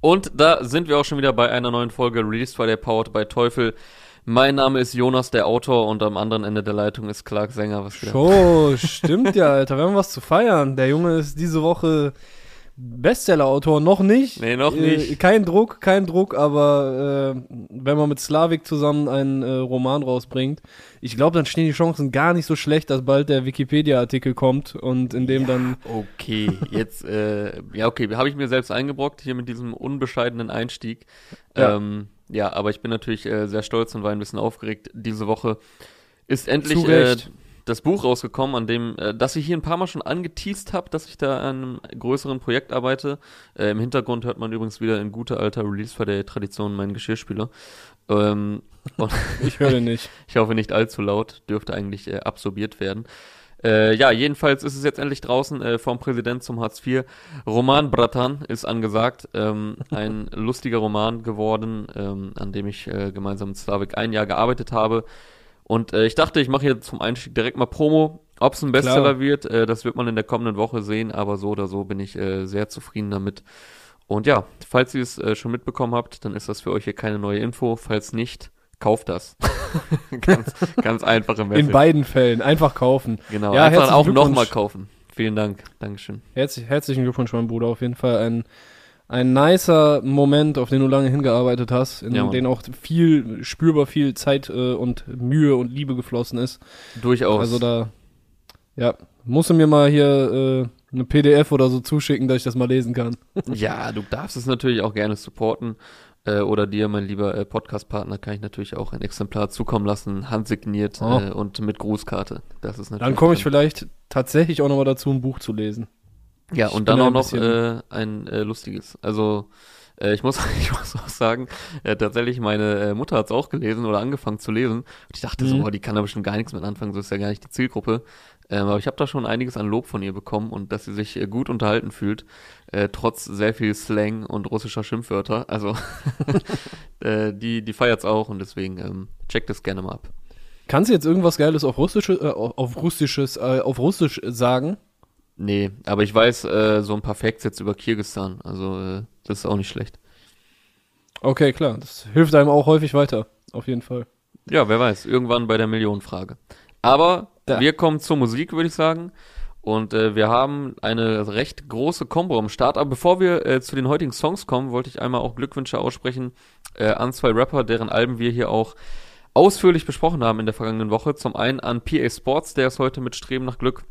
Und da sind wir auch schon wieder bei einer neuen Folge Released Friday Powered by Teufel. Mein Name ist Jonas, der Autor, und am anderen Ende der Leitung ist Clark Sänger. Was? So, stimmt ja, Alter. Wir haben was zu feiern. Der Junge ist diese Woche Bestseller-Autor. Noch nicht. Nee, noch Äh, nicht. kein Druck, kein Druck, aber äh, wenn man mit Slavik zusammen einen äh, Roman rausbringt, ich glaube, dann stehen die Chancen gar nicht so schlecht, dass bald der Wikipedia-Artikel kommt und in dem dann. Okay, jetzt, äh, ja, okay, habe ich mir selbst eingebrockt hier mit diesem unbescheidenen Einstieg. Ja. Ja, ähm, ja aber ich bin natürlich äh, sehr stolz und war ein bisschen aufgeregt. Diese Woche ist endlich äh. Das Buch rausgekommen, an dem, äh, das ich hier ein paar Mal schon angeteased habe, dass ich da an einem größeren Projekt arbeite. Äh, Im Hintergrund hört man übrigens wieder in guter alter Release für der Tradition meinen Geschirrspüler. Ähm, Ich höre nicht. ich hoffe nicht allzu laut, dürfte eigentlich äh, absorbiert werden. Äh, ja, jedenfalls ist es jetzt endlich draußen äh, vom Präsident zum Hartz IV. Roman Bratan ist angesagt. Ähm, ein lustiger Roman geworden, ähm, an dem ich äh, gemeinsam mit Slavik ein Jahr gearbeitet habe. Und äh, ich dachte, ich mache hier zum Einstieg direkt mal Promo. Ob es ein Bestseller Klar. wird, äh, das wird man in der kommenden Woche sehen, aber so oder so bin ich äh, sehr zufrieden damit. Und ja, falls ihr es äh, schon mitbekommen habt, dann ist das für euch hier keine neue Info. Falls nicht, kauft das. ganz, ganz einfache Message. In beiden Fällen. Einfach kaufen. Genau, Ja, einfach auch nochmal kaufen. Vielen Dank. Dankeschön. Herzlich, herzlichen Glückwunsch, mein Bruder. Auf jeden Fall ein, ein nicer Moment, auf den du lange hingearbeitet hast, in Ja, den auch viel, spürbar viel Zeit äh, und Mühe und Liebe geflossen ist. Durchaus. Also da, ja, musst du mir mal hier äh, eine PDF oder so zuschicken, dass ich das mal lesen kann. ja, du darfst es natürlich auch gerne supporten. Äh, oder dir, mein lieber äh, Podcast-Partner, kann ich natürlich auch ein Exemplar zukommen lassen, handsigniert Oh. äh, und mit Grußkarte. Das ist natürlich. Dann komme ich vielleicht tatsächlich auch nochmal dazu, ein Buch zu lesen. Ja, und dann auch noch äh, ein äh, lustiges. Also äh, ich muss ich muss auch sagen, äh, tatsächlich meine äh, Mutter hat es auch gelesen oder angefangen zu lesen. Und ich dachte so, Mhm. oh, die kann da bestimmt gar nichts mit anfangen, so ist ja gar nicht die Zielgruppe. Ähm, aber ich habe da schon einiges an Lob von ihr bekommen und dass sie sich äh, gut unterhalten fühlt, äh, trotz sehr viel Slang und russischer Schimpfwörter. Also äh, die die feiert's auch und deswegen ähm, checkt es gerne mal ab. Kannst du jetzt irgendwas Geiles auf Russisch, äh, auf auf Russisches, äh, auf Russisch sagen? Nee, aber ich weiß äh, so ein paar Facts jetzt über Kirgistan. Also äh, das ist auch nicht schlecht. Okay, klar. Das hilft einem auch häufig weiter. Auf jeden Fall. Ja, wer weiß, irgendwann bei der Millionenfrage. Aber Da. wir kommen zur Musik, würde ich sagen. Und äh, wir haben eine recht große Combo am Start. Aber bevor wir äh, zu den heutigen Songs kommen, wollte ich einmal auch Glückwünsche aussprechen äh, an zwei Rapper, deren Alben wir hier auch ausführlich besprochen haben in der vergangenen Woche. Zum einen an PA Sports, der ist heute mit Streben nach Glück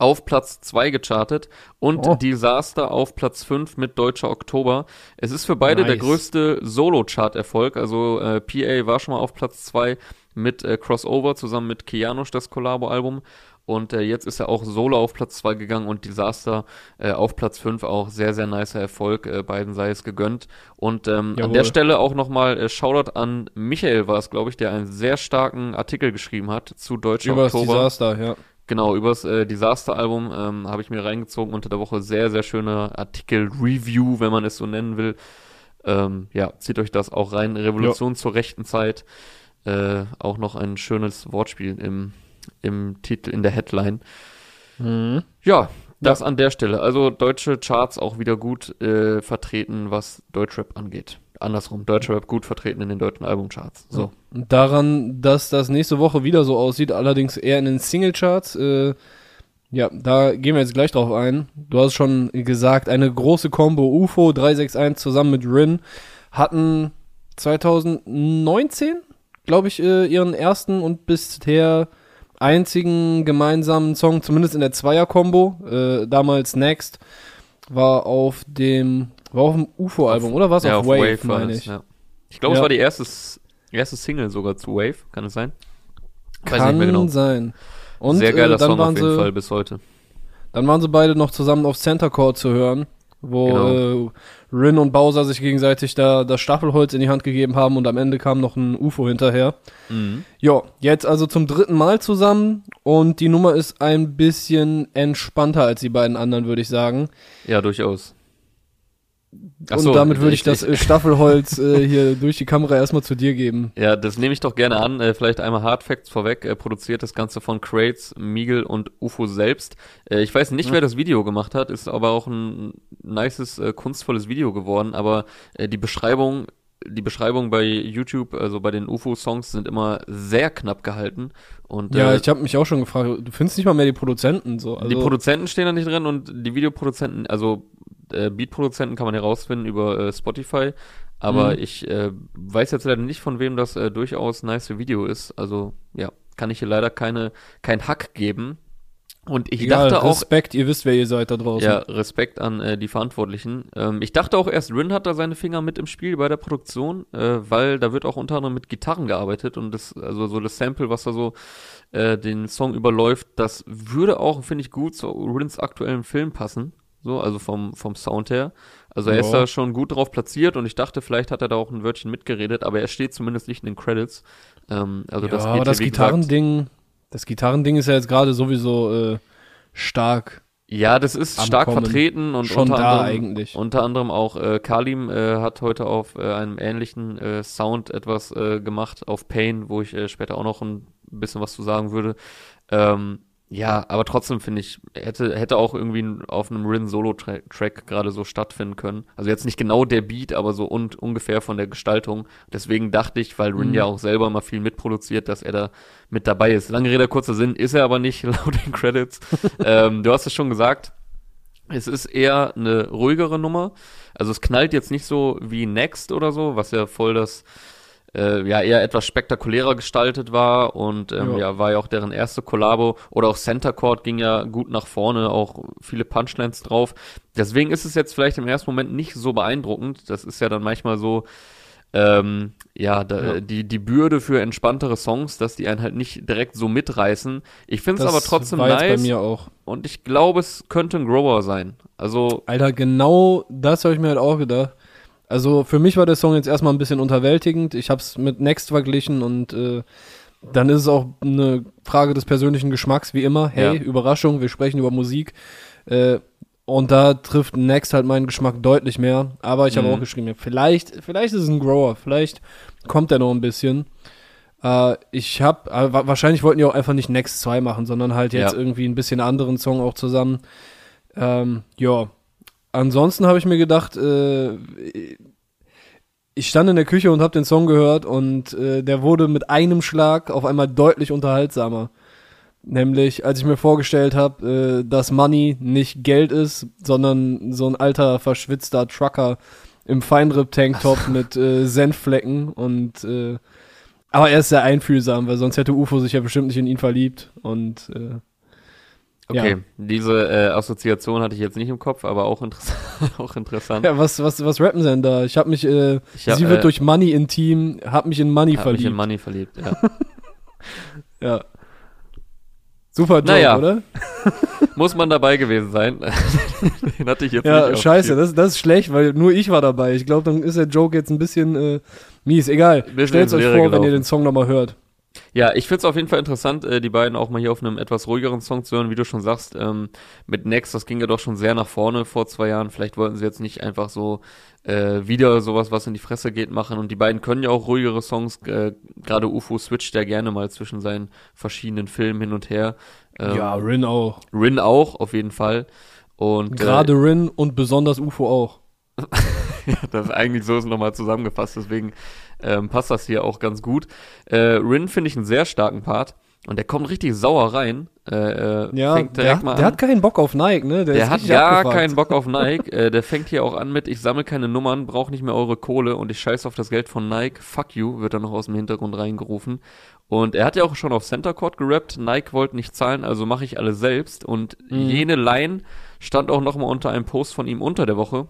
auf Platz 2 gechartet und Oh. Disaster auf Platz 5 mit Deutscher Oktober. Es ist für beide der Nice. größte Solo-Chart-Erfolg. Also äh, PA war schon mal auf Platz 2 mit äh, Crossover zusammen mit Kianosch, das Collabo-Album. Und äh, jetzt ist er auch solo auf Platz 2 gegangen und Disaster äh, auf Platz 5 auch sehr, sehr nicer Erfolg. Äh, beiden sei es gegönnt. Und ähm, an der Stelle auch nochmal äh, Shoutout an Michael war es, glaube ich, der einen sehr starken Artikel geschrieben hat zu Deutscher Über das Oktober. Desaster, ja. Genau, übers äh, Disaster-Album ähm, habe ich mir reingezogen unter der Woche. Sehr, sehr schöne Artikel-Review, wenn man es so nennen will. Ähm, ja, zieht euch das auch rein. Revolution zur rechten Zeit. Äh, auch noch ein schönes Wortspiel im, im Titel, in der Headline. Mhm. Ja, das an der Stelle. Also deutsche Charts auch wieder gut äh, vertreten, was Deutschrap angeht. Andersrum, Deutschrap gut vertreten in den deutschen Albumcharts. So. Daran, dass das nächste Woche wieder so aussieht, allerdings eher in den Singlecharts. Äh, ja, da gehen wir jetzt gleich drauf ein. Du hast schon gesagt, eine große Combo UFO 361 zusammen mit Rin hatten 2019, glaube ich, äh, ihren ersten und bisher einzigen gemeinsamen Song, zumindest in der Zweier-Kombo. Äh, damals Next war auf dem, war auf dem UFO-Album, oder was? Ja, auf, Wave, war meine ich. Ja. Ich glaube, es Ja. war die erste, erste Single sogar zu Wave, kann es sein? Weiß Kann genau. sein. Und Sehr geiler äh, dann Song waren auf jeden sie, Fall bis heute. Dann waren sie beide noch zusammen auf Center Court zu hören, wo Genau. äh, Rin und Bowser sich gegenseitig da das Staffelholz in die Hand gegeben haben und am Ende kam noch ein UFO hinterher. Mhm. Ja, jetzt also zum dritten Mal zusammen und die Nummer ist ein bisschen entspannter als die beiden anderen, würde ich sagen. Ja, durchaus. Ach und so, damit würde ich, ich das ich, Staffelholz äh, hier durch die Kamera erstmal zu dir geben. Ja, das nehme ich doch gerne an. Äh, vielleicht einmal Hard Facts vorweg. Äh, produziert das Ganze von Crates, Miegel und UFO selbst. Äh, ich weiß nicht, ja. wer das Video gemacht hat, ist aber auch ein nices, äh, kunstvolles Video geworden. Aber äh, die Beschreibung die Beschreibung bei YouTube, also bei den UFO-Songs, sind immer sehr knapp gehalten. Und, ja, äh, ich habe mich auch schon gefragt, du findest nicht mal mehr die Produzenten so. Also die Produzenten stehen da nicht drin und die Videoproduzenten, also äh, Beat-Produzenten kann man herausfinden über äh, Spotify. Aber mhm. ich äh, weiß jetzt leider nicht, von wem das äh, durchaus nice Video ist. Also ja, kann ich hier leider keine kein Hack geben. Und ich Egal, dachte auch. Respekt, ihr wisst, wer ihr seid da draußen. Ja, Respekt an äh, die Verantwortlichen. Ähm, ich dachte auch erst, Rin hat da seine Finger mit im Spiel bei der Produktion, äh, weil da wird auch unter anderem mit Gitarren gearbeitet und das, also so das Sample, was da so äh, den Song überläuft, das würde auch, finde ich, gut zu Rins aktuellen Film passen so, also vom, vom Sound her. Also er ja. ist da schon gut drauf platziert und ich dachte, vielleicht hat er da auch ein Wörtchen mitgeredet, aber er steht zumindest nicht in den Credits. Ähm, also ja, das geht aber das Gitarrending, das Gitarrending ist ja jetzt gerade sowieso äh, stark. Ja, das ist stark Kommen. vertreten und schon unter da anderem, eigentlich. Unter anderem auch äh, Kalim äh, hat heute auf äh, einem ähnlichen äh, Sound etwas äh, gemacht auf Pain, wo ich äh, später auch noch ein bisschen was zu sagen würde. Ähm, ja, aber trotzdem finde ich, hätte, hätte auch irgendwie auf einem Rin-Solo-Track gerade so stattfinden können. Also jetzt nicht genau der Beat, aber so und ungefähr von der Gestaltung. Deswegen dachte ich, weil Rin mhm. ja auch selber immer viel mitproduziert, dass er da mit dabei ist. Lange Rede, kurzer Sinn, ist er aber nicht, laut den Credits. ähm, du hast es schon gesagt, es ist eher eine ruhigere Nummer. Also es knallt jetzt nicht so wie Next oder so, was ja voll das äh, ja eher etwas spektakulärer gestaltet war und ähm, ja. ja. war ja auch deren erste Kollabo oder auch Center Court ging ja gut nach vorne, auch viele Punchlines drauf. Deswegen ist es jetzt vielleicht im ersten Moment nicht so beeindruckend. Das ist ja dann manchmal so, ähm, ja, da, ja, die, die Bürde für entspanntere Songs, dass die einen halt nicht direkt so mitreißen. Ich finde es aber trotzdem nice. bei mir auch. Und ich glaube, es könnte ein Grower sein. Also. Alter, genau das habe ich mir halt auch gedacht. Also für mich war der Song jetzt erstmal ein bisschen unterwältigend. Ich habe es mit Next verglichen und äh, dann ist es auch eine Frage des persönlichen Geschmacks, wie immer. Hey, ja. Überraschung, wir sprechen über Musik. Äh, und da trifft Next halt meinen Geschmack deutlich mehr. Aber ich habe mhm. auch geschrieben, vielleicht, vielleicht ist es ein Grower, vielleicht kommt er noch ein bisschen. Äh, ich habe, äh, wahrscheinlich wollten die auch einfach nicht Next 2 machen, sondern halt jetzt ja. irgendwie ein bisschen anderen Song auch zusammen. Ähm, ja, ansonsten habe ich mir gedacht, äh, ich stand in der Küche und habe den Song gehört und äh, der wurde mit einem Schlag auf einmal deutlich unterhaltsamer. Nämlich, als ich mir vorgestellt habe, äh, dass Money nicht Geld ist, sondern so ein alter, verschwitzter Trucker im Feinripp-Tanktop mit äh, Senfflecken und äh, aber er ist sehr einfühlsam, weil sonst hätte UFO sich ja bestimmt nicht in ihn verliebt und äh, Okay, ja. diese äh, Assoziation hatte ich jetzt nicht im Kopf, aber auch, interess auch interessant. Ja, was, was, was rappen sie denn da? Ich habe mich, äh, ich hab, sie wird äh, durch Money intim, hab mich in Money hab verliebt. Mich in Money verliebt, ja. ja. Super Joke, naja. oder? Muss man dabei gewesen sein. Den hatte ich jetzt ja, nicht. Ja, scheiße, das, das ist schlecht, weil nur ich war dabei. Ich glaube, dann ist der Joke jetzt ein bisschen äh, mies. Egal. Stellt euch vor, gelaufen. wenn ihr den Song nochmal hört. Ja, ich find's auf jeden Fall interessant, äh, die beiden auch mal hier auf einem etwas ruhigeren Song zu hören, wie du schon sagst. Ähm, mit Next, das ging ja doch schon sehr nach vorne vor zwei Jahren. Vielleicht wollten sie jetzt nicht einfach so äh, wieder sowas, was in die Fresse geht, machen. Und die beiden können ja auch ruhigere Songs. Äh, Gerade UFO switcht ja gerne mal zwischen seinen verschiedenen Filmen hin und her. Ähm, ja, Rin auch. Rin auch, auf jeden Fall. Und gerade äh, Rin und besonders UFO auch. ja, das ist eigentlich so ist nochmal zusammengefasst, deswegen ähm, passt das hier auch ganz gut. Äh, Rin finde ich einen sehr starken Part. Und der kommt richtig sauer rein. Äh, äh, ja, fängt direkt der, mal an. der hat keinen Bock auf Nike, ne? Der, der hat gar abgefuckt. keinen Bock auf Nike. äh, der fängt hier auch an mit, ich sammle keine Nummern, brauche nicht mehr eure Kohle und ich scheiße auf das Geld von Nike. Fuck you, wird dann noch aus dem Hintergrund reingerufen. Und er hat ja auch schon auf Center Court gerappt. Nike wollte nicht zahlen, also mache ich alles selbst. Und mhm. jene Line stand auch nochmal unter einem Post von ihm unter der Woche.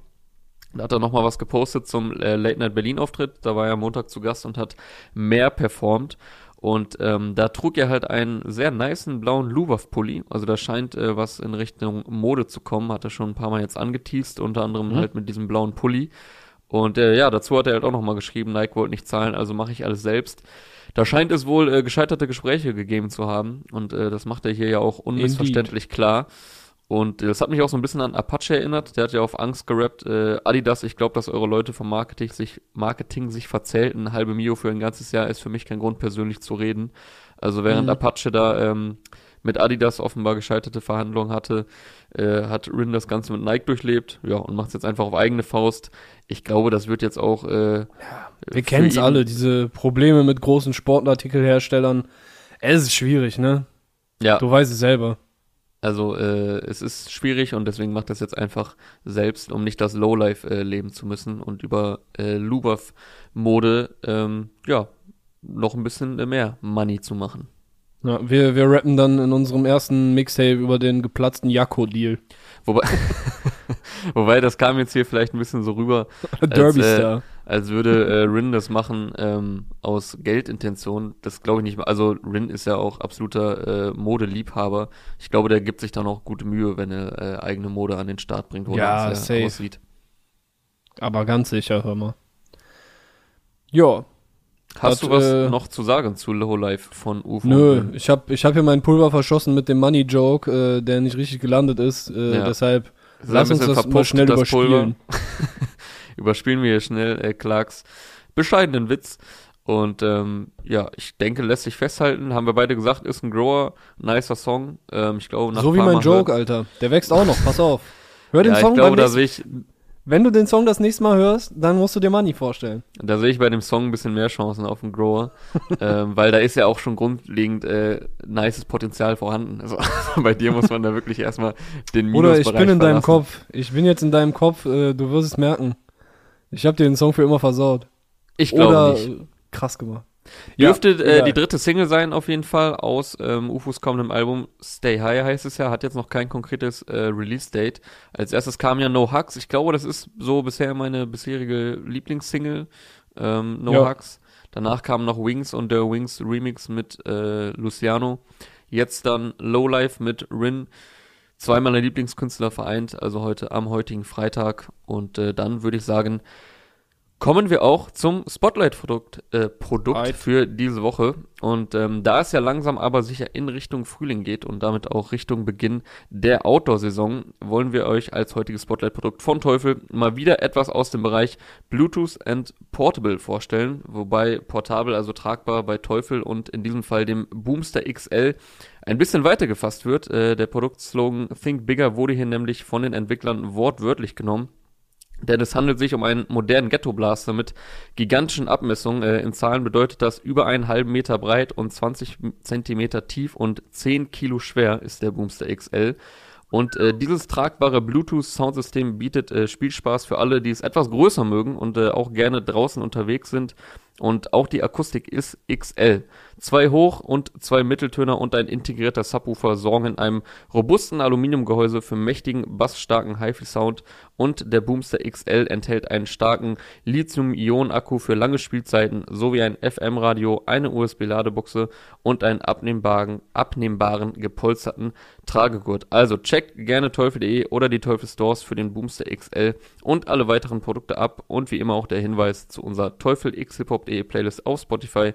Da hat er nochmal was gepostet zum äh, Late Night Berlin Auftritt. Da war er Montag zu Gast und hat mehr performt. Und ähm, da trug er halt einen sehr niceen blauen Luwaf-Pulli. Also da scheint äh, was in Richtung Mode zu kommen. Hat er schon ein paar Mal jetzt angeteased, unter anderem mhm. halt mit diesem blauen Pulli. Und äh, ja, dazu hat er halt auch nochmal geschrieben, Nike wollte nicht zahlen, also mache ich alles selbst. Da scheint es wohl äh, gescheiterte Gespräche gegeben zu haben. Und äh, das macht er hier ja auch unmissverständlich Indeed. klar. Und das hat mich auch so ein bisschen an Apache erinnert. Der hat ja auf Angst gerappt. Äh, Adidas, ich glaube, dass eure Leute vom Marketing sich, Marketing sich verzählten. Eine halbe Mio für ein ganzes Jahr ist für mich kein Grund, persönlich zu reden. Also während Mhm. Apache da ähm, mit Adidas offenbar gescheiterte Verhandlungen hatte, äh, hat Rin das Ganze mit Nike durchlebt. Ja, und macht es jetzt einfach auf eigene Faust. Ich glaube, das wird jetzt auch. Äh, Wir für kennen es alle, diese Probleme mit großen Sportartikelherstellern. Es ist schwierig, ne? Ja, Du weißt es selber. Also äh, es ist schwierig und deswegen macht das jetzt einfach selbst, um nicht das Lowlife äh, leben zu müssen und über äh, Lubov-Mode ähm, ja noch ein bisschen äh, mehr Money zu machen. Ja, wir, wir rappen dann in unserem ersten Mixtape über den geplatzten Jakko-Deal. Wobei, wobei das kam jetzt hier vielleicht ein bisschen so rüber, Derby äh. Als würde äh, Rin das machen ähm, aus Geldintention. Das glaube ich nicht. Also Rin ist ja auch absoluter äh, Modeliebhaber. Ich glaube, der gibt sich dann auch gute Mühe, wenn er äh, eigene Mode an den Start bringt, wo Ja, das safe. aussieht. Aber ganz sicher, hör mal. Ja, Hast Das, du was äh, noch zu sagen zu Lowlife von UFO? nö, ich hab, ich hab hier meinen Pulver verschossen mit dem Money-Joke, äh, der nicht richtig gelandet ist. Äh, Ja. Deshalb lass uns das mal schnell das überspielen. Überspielen wir hier schnell äh, Clarks bescheidenen Witz. Und ähm, ja, ich denke, lässt sich festhalten, haben wir beide gesagt, ist ein Grower, nicer Song. Ähm, ich glaube, nach So wie mein Mal Joke, hört- Alter. Der wächst auch noch, pass auf. Hör den Ja, Song ich glaube, beim da nächsten, sehe ich, Wenn du den Song das nächste Mal hörst, dann musst du dir Money vorstellen. da sehe ich bei dem Song ein bisschen mehr Chancen auf den Grower, ähm, weil da ist ja auch schon grundlegend äh, nices Potenzial vorhanden. Also bei dir muss man da wirklich erstmal den Oder Minusbereich ich bin in deinem verlassen. Kopf. Ich bin jetzt in deinem Kopf, äh, du wirst es merken. Ich hab dir den Song für immer versaut. Ich glaube Oder nicht. äh, krass gemacht. Dürfte äh, egal. die dritte Single sein, auf jeden Fall, aus ähm, UFOs kommendem Album Stay High heißt es ja, hat jetzt noch kein konkretes äh, Release-Date. Als erstes kam ja No Hugs. Ich glaube, das ist so bisher meine bisherige Lieblingssingle, ähm, No Ja. Hugs. Danach kam noch Wings und der Wings Remix mit äh, Luciano. Jetzt dann Lowlife mit Rin. Zwei meiner Lieblingskünstler vereint, also heute am heutigen Freitag. Und äh, dann würde ich sagen, kommen wir auch zum Spotlight-Produkt äh, Produkt für diese Woche. Und ähm, da es ja langsam aber sicher in Richtung Frühling geht und damit auch Richtung Beginn der Outdoor-Saison, wollen wir euch als heutiges Spotlight-Produkt von Teufel mal wieder etwas aus dem Bereich Bluetooth and Portable vorstellen. Wobei portabel, also tragbar bei Teufel und in diesem Fall dem Boomster XL ein bisschen weiter gefasst wird. Äh, der Produktslogan Think Bigger wurde hier nämlich von den Entwicklern wortwörtlich genommen. Denn es handelt sich um einen modernen Ghetto-Blaster mit gigantischen Abmessungen. Äh, in Zahlen bedeutet das über einen halben Meter breit und 20 Zentimeter tief und 10 Kilo schwer ist der Boomster XL. Und äh, dieses tragbare Bluetooth-Soundsystem bietet äh, Spielspaß für alle, die es etwas größer mögen und äh, auch gerne draußen unterwegs sind. Und auch die Akustik ist XL. Zwei Hoch- und zwei Mitteltöner und ein integrierter Subwoofer sorgen in einem robusten Aluminiumgehäuse für mächtigen, bassstarken HiFi-Sound und der Boomster XL enthält einen starken Lithium-Ionen-Akku für lange Spielzeiten sowie ein FM-Radio, eine USB-Ladebuchse und einen abnehmbaren, abnehmbaren gepolsterten Tragegurt. Also checkt gerne teufel.de oder die Teufel Stores für den Boomster XL und alle weiteren Produkte ab und wie immer auch der Hinweis zu unserer Teufel x Playlist auf Spotify.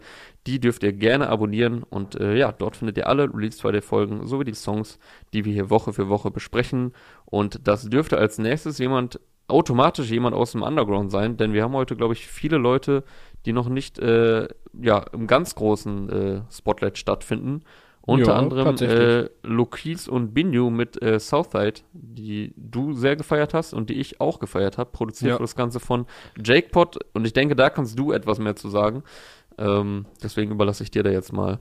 Die dürft ihr gerne abonnieren und äh, ja, dort findet ihr alle Release Friday Folgen sowie die Songs, die wir hier Woche für Woche besprechen. Und das dürfte als nächstes jemand, automatisch jemand aus dem Underground sein, denn wir haben heute, glaube ich, viele Leute, die noch nicht äh, ja, im ganz großen äh, Spotlight stattfinden. Unter Ja, anderem äh, Lokis und Binyu mit äh, Southside, die du sehr gefeiert hast und die ich auch gefeiert habe. Produziert Ja. das Ganze von Jake Pot und ich denke, da kannst du etwas mehr zu sagen. Ähm, deswegen überlasse ich dir da jetzt mal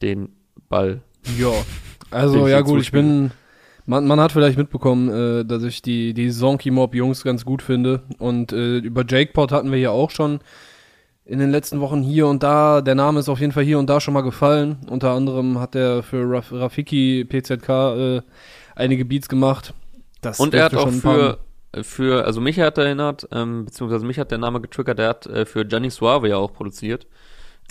den Ball. Ja. Also, ja gut, ich bin. Man, man hat vielleicht mitbekommen, äh, dass ich die, die Zonky Mob Jungs ganz gut finde. Und äh, über Jakepot hatten wir ja auch schon in den letzten Wochen hier und da. Der Name ist auf jeden Fall hier und da schon mal gefallen. Unter anderem hat er für Raf Rafiki PZK äh, einige Beats gemacht. Das Und er hat auch ein paar- für, für, also mich hat erinnert, ähm, beziehungsweise mich hat der Name getriggert, der hat äh, für Gianni Suave ja auch produziert.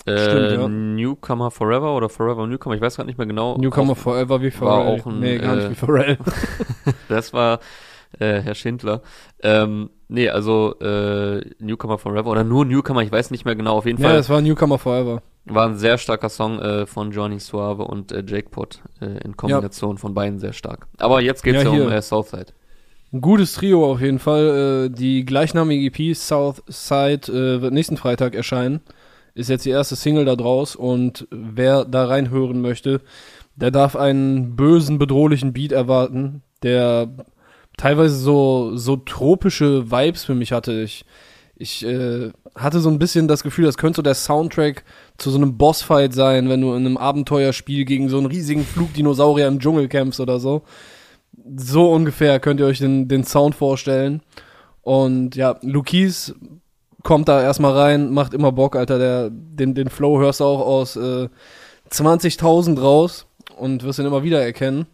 Äh, Stimmt, ja. Newcomer Forever oder Forever Newcomer, ich weiß gerade nicht mehr genau. Newcomer Auf- Forever wie war auch ein, nee, gar äh, nicht wie Pharrell. Das war äh, Herr Schindler. Ähm, nee, also äh, Newcomer Forever oder nur Newcomer, ich weiß nicht mehr genau, auf jeden ja, Fall. das war Newcomer Forever. War ein sehr starker Song äh, von Johnny Suave und äh, Jake Pot äh, in Kombination ja. von beiden sehr stark. Aber jetzt geht's ja, ja um äh, Southside. Ein gutes Trio auf jeden Fall. Äh, die gleichnamige EP Southside äh, wird nächsten Freitag erscheinen. Ist jetzt die erste Single da draus und wer da reinhören möchte, der darf einen bösen, bedrohlichen Beat erwarten, der teilweise so, so tropische Vibes für mich hatte. Ich, ich äh, hatte so ein bisschen das Gefühl, das könnte so der Soundtrack zu so einem Bossfight sein, wenn du in einem Abenteuerspiel gegen so einen riesigen Flugdinosaurier im Dschungel kämpfst oder so. So ungefähr könnt ihr euch den, den Sound vorstellen. Und ja, Lukis kommt da erstmal rein, macht immer Bock, Alter. Der, den, den Flow hörst du auch aus äh, 20.000 raus und wirst ihn immer wieder erkennen.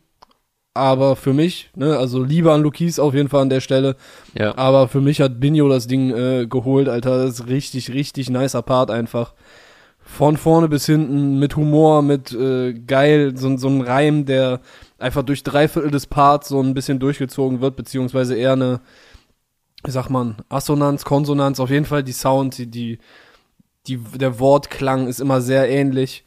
Aber für mich, ne, also Liebe an Lukis auf jeden Fall an der Stelle. Ja. Aber für mich hat Binjo das Ding äh, geholt, Alter. Das ist richtig, richtig nicer Part einfach. Von vorne bis hinten, mit Humor, mit äh, geil, so, so ein Reim, der einfach durch drei Viertel des Parts so ein bisschen durchgezogen wird, beziehungsweise eher eine, wie sagt man, Assonanz, Konsonanz, auf jeden Fall die Sound, die, die, die der Wortklang ist immer sehr ähnlich.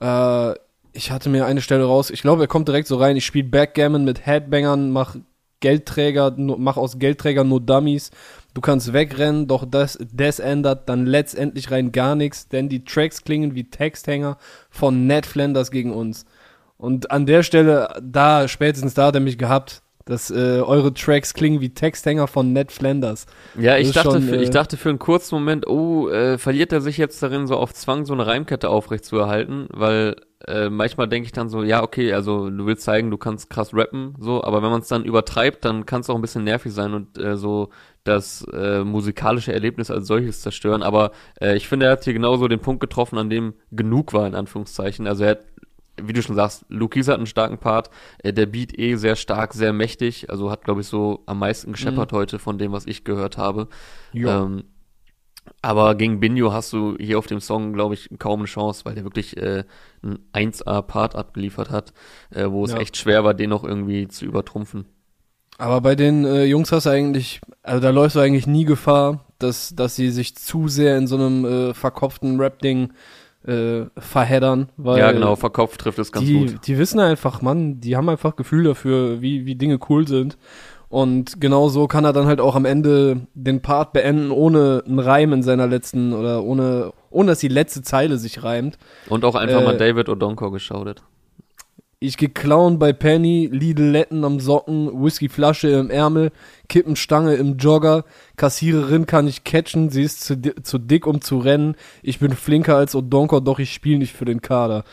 Äh, ich hatte mir eine Stelle raus, ich glaube, er kommt direkt so rein, ich spiele Backgammon mit Headbangern, mach Geldträger, mach aus Geldträgern nur Dummies. Du kannst wegrennen, doch das, das ändert dann letztendlich rein gar nichts, denn die Tracks klingen wie Texthänger von Ned Flanders gegen uns. Und an der Stelle, da, spätestens da hat er mich gehabt, dass äh, eure Tracks klingen wie Texthänger von Ned Flanders. Ja, ich dachte, schon, für, äh, ich dachte für einen kurzen Moment, oh, äh, verliert er sich jetzt darin, so auf Zwang so eine Reimkette aufrechtzuerhalten, weil äh, manchmal denke ich dann so, ja, okay, also du willst zeigen, du kannst krass rappen, so, aber wenn man es dann übertreibt, dann kann es auch ein bisschen nervig sein und äh, so das äh, musikalische Erlebnis als solches zerstören. Aber äh, ich finde, er hat hier genauso den Punkt getroffen, an dem genug war, in Anführungszeichen. Also er hat wie du schon sagst, Lukis hat einen starken Part. Äh, der Beat eh sehr stark, sehr mächtig. Also hat, glaube ich, so am meisten gescheppert mhm. heute von dem, was ich gehört habe. Ähm, aber gegen Binjo hast du hier auf dem Song, glaube ich, kaum eine Chance, weil der wirklich äh, ein 1A-Part abgeliefert hat, äh, wo es ja. echt schwer war, den noch irgendwie zu übertrumpfen. Aber bei den äh, Jungs hast du eigentlich, also da läufst du eigentlich nie Gefahr, dass, dass sie sich zu sehr in so einem äh, verkopften Rap-Ding äh, verheddern. Weil ja, genau, verkopft trifft es ganz die, gut. Die wissen einfach, Mann, die haben einfach Gefühl dafür, wie, wie Dinge cool sind. Und genau so kann er dann halt auch am Ende den Part beenden, ohne einen Reim in seiner letzten oder ohne, ohne dass die letzte Zeile sich reimt. Und auch einfach äh, mal David O'Donko geschaudet. Ich geh klauen bei Penny, Lidletten am Socken, Whiskyflasche im Ärmel, Kippenstange im Jogger, Kassiererin kann ich catchen, sie ist zu, zu dick, um zu rennen. Ich bin flinker als Odonko, doch ich spiele nicht für den Kader.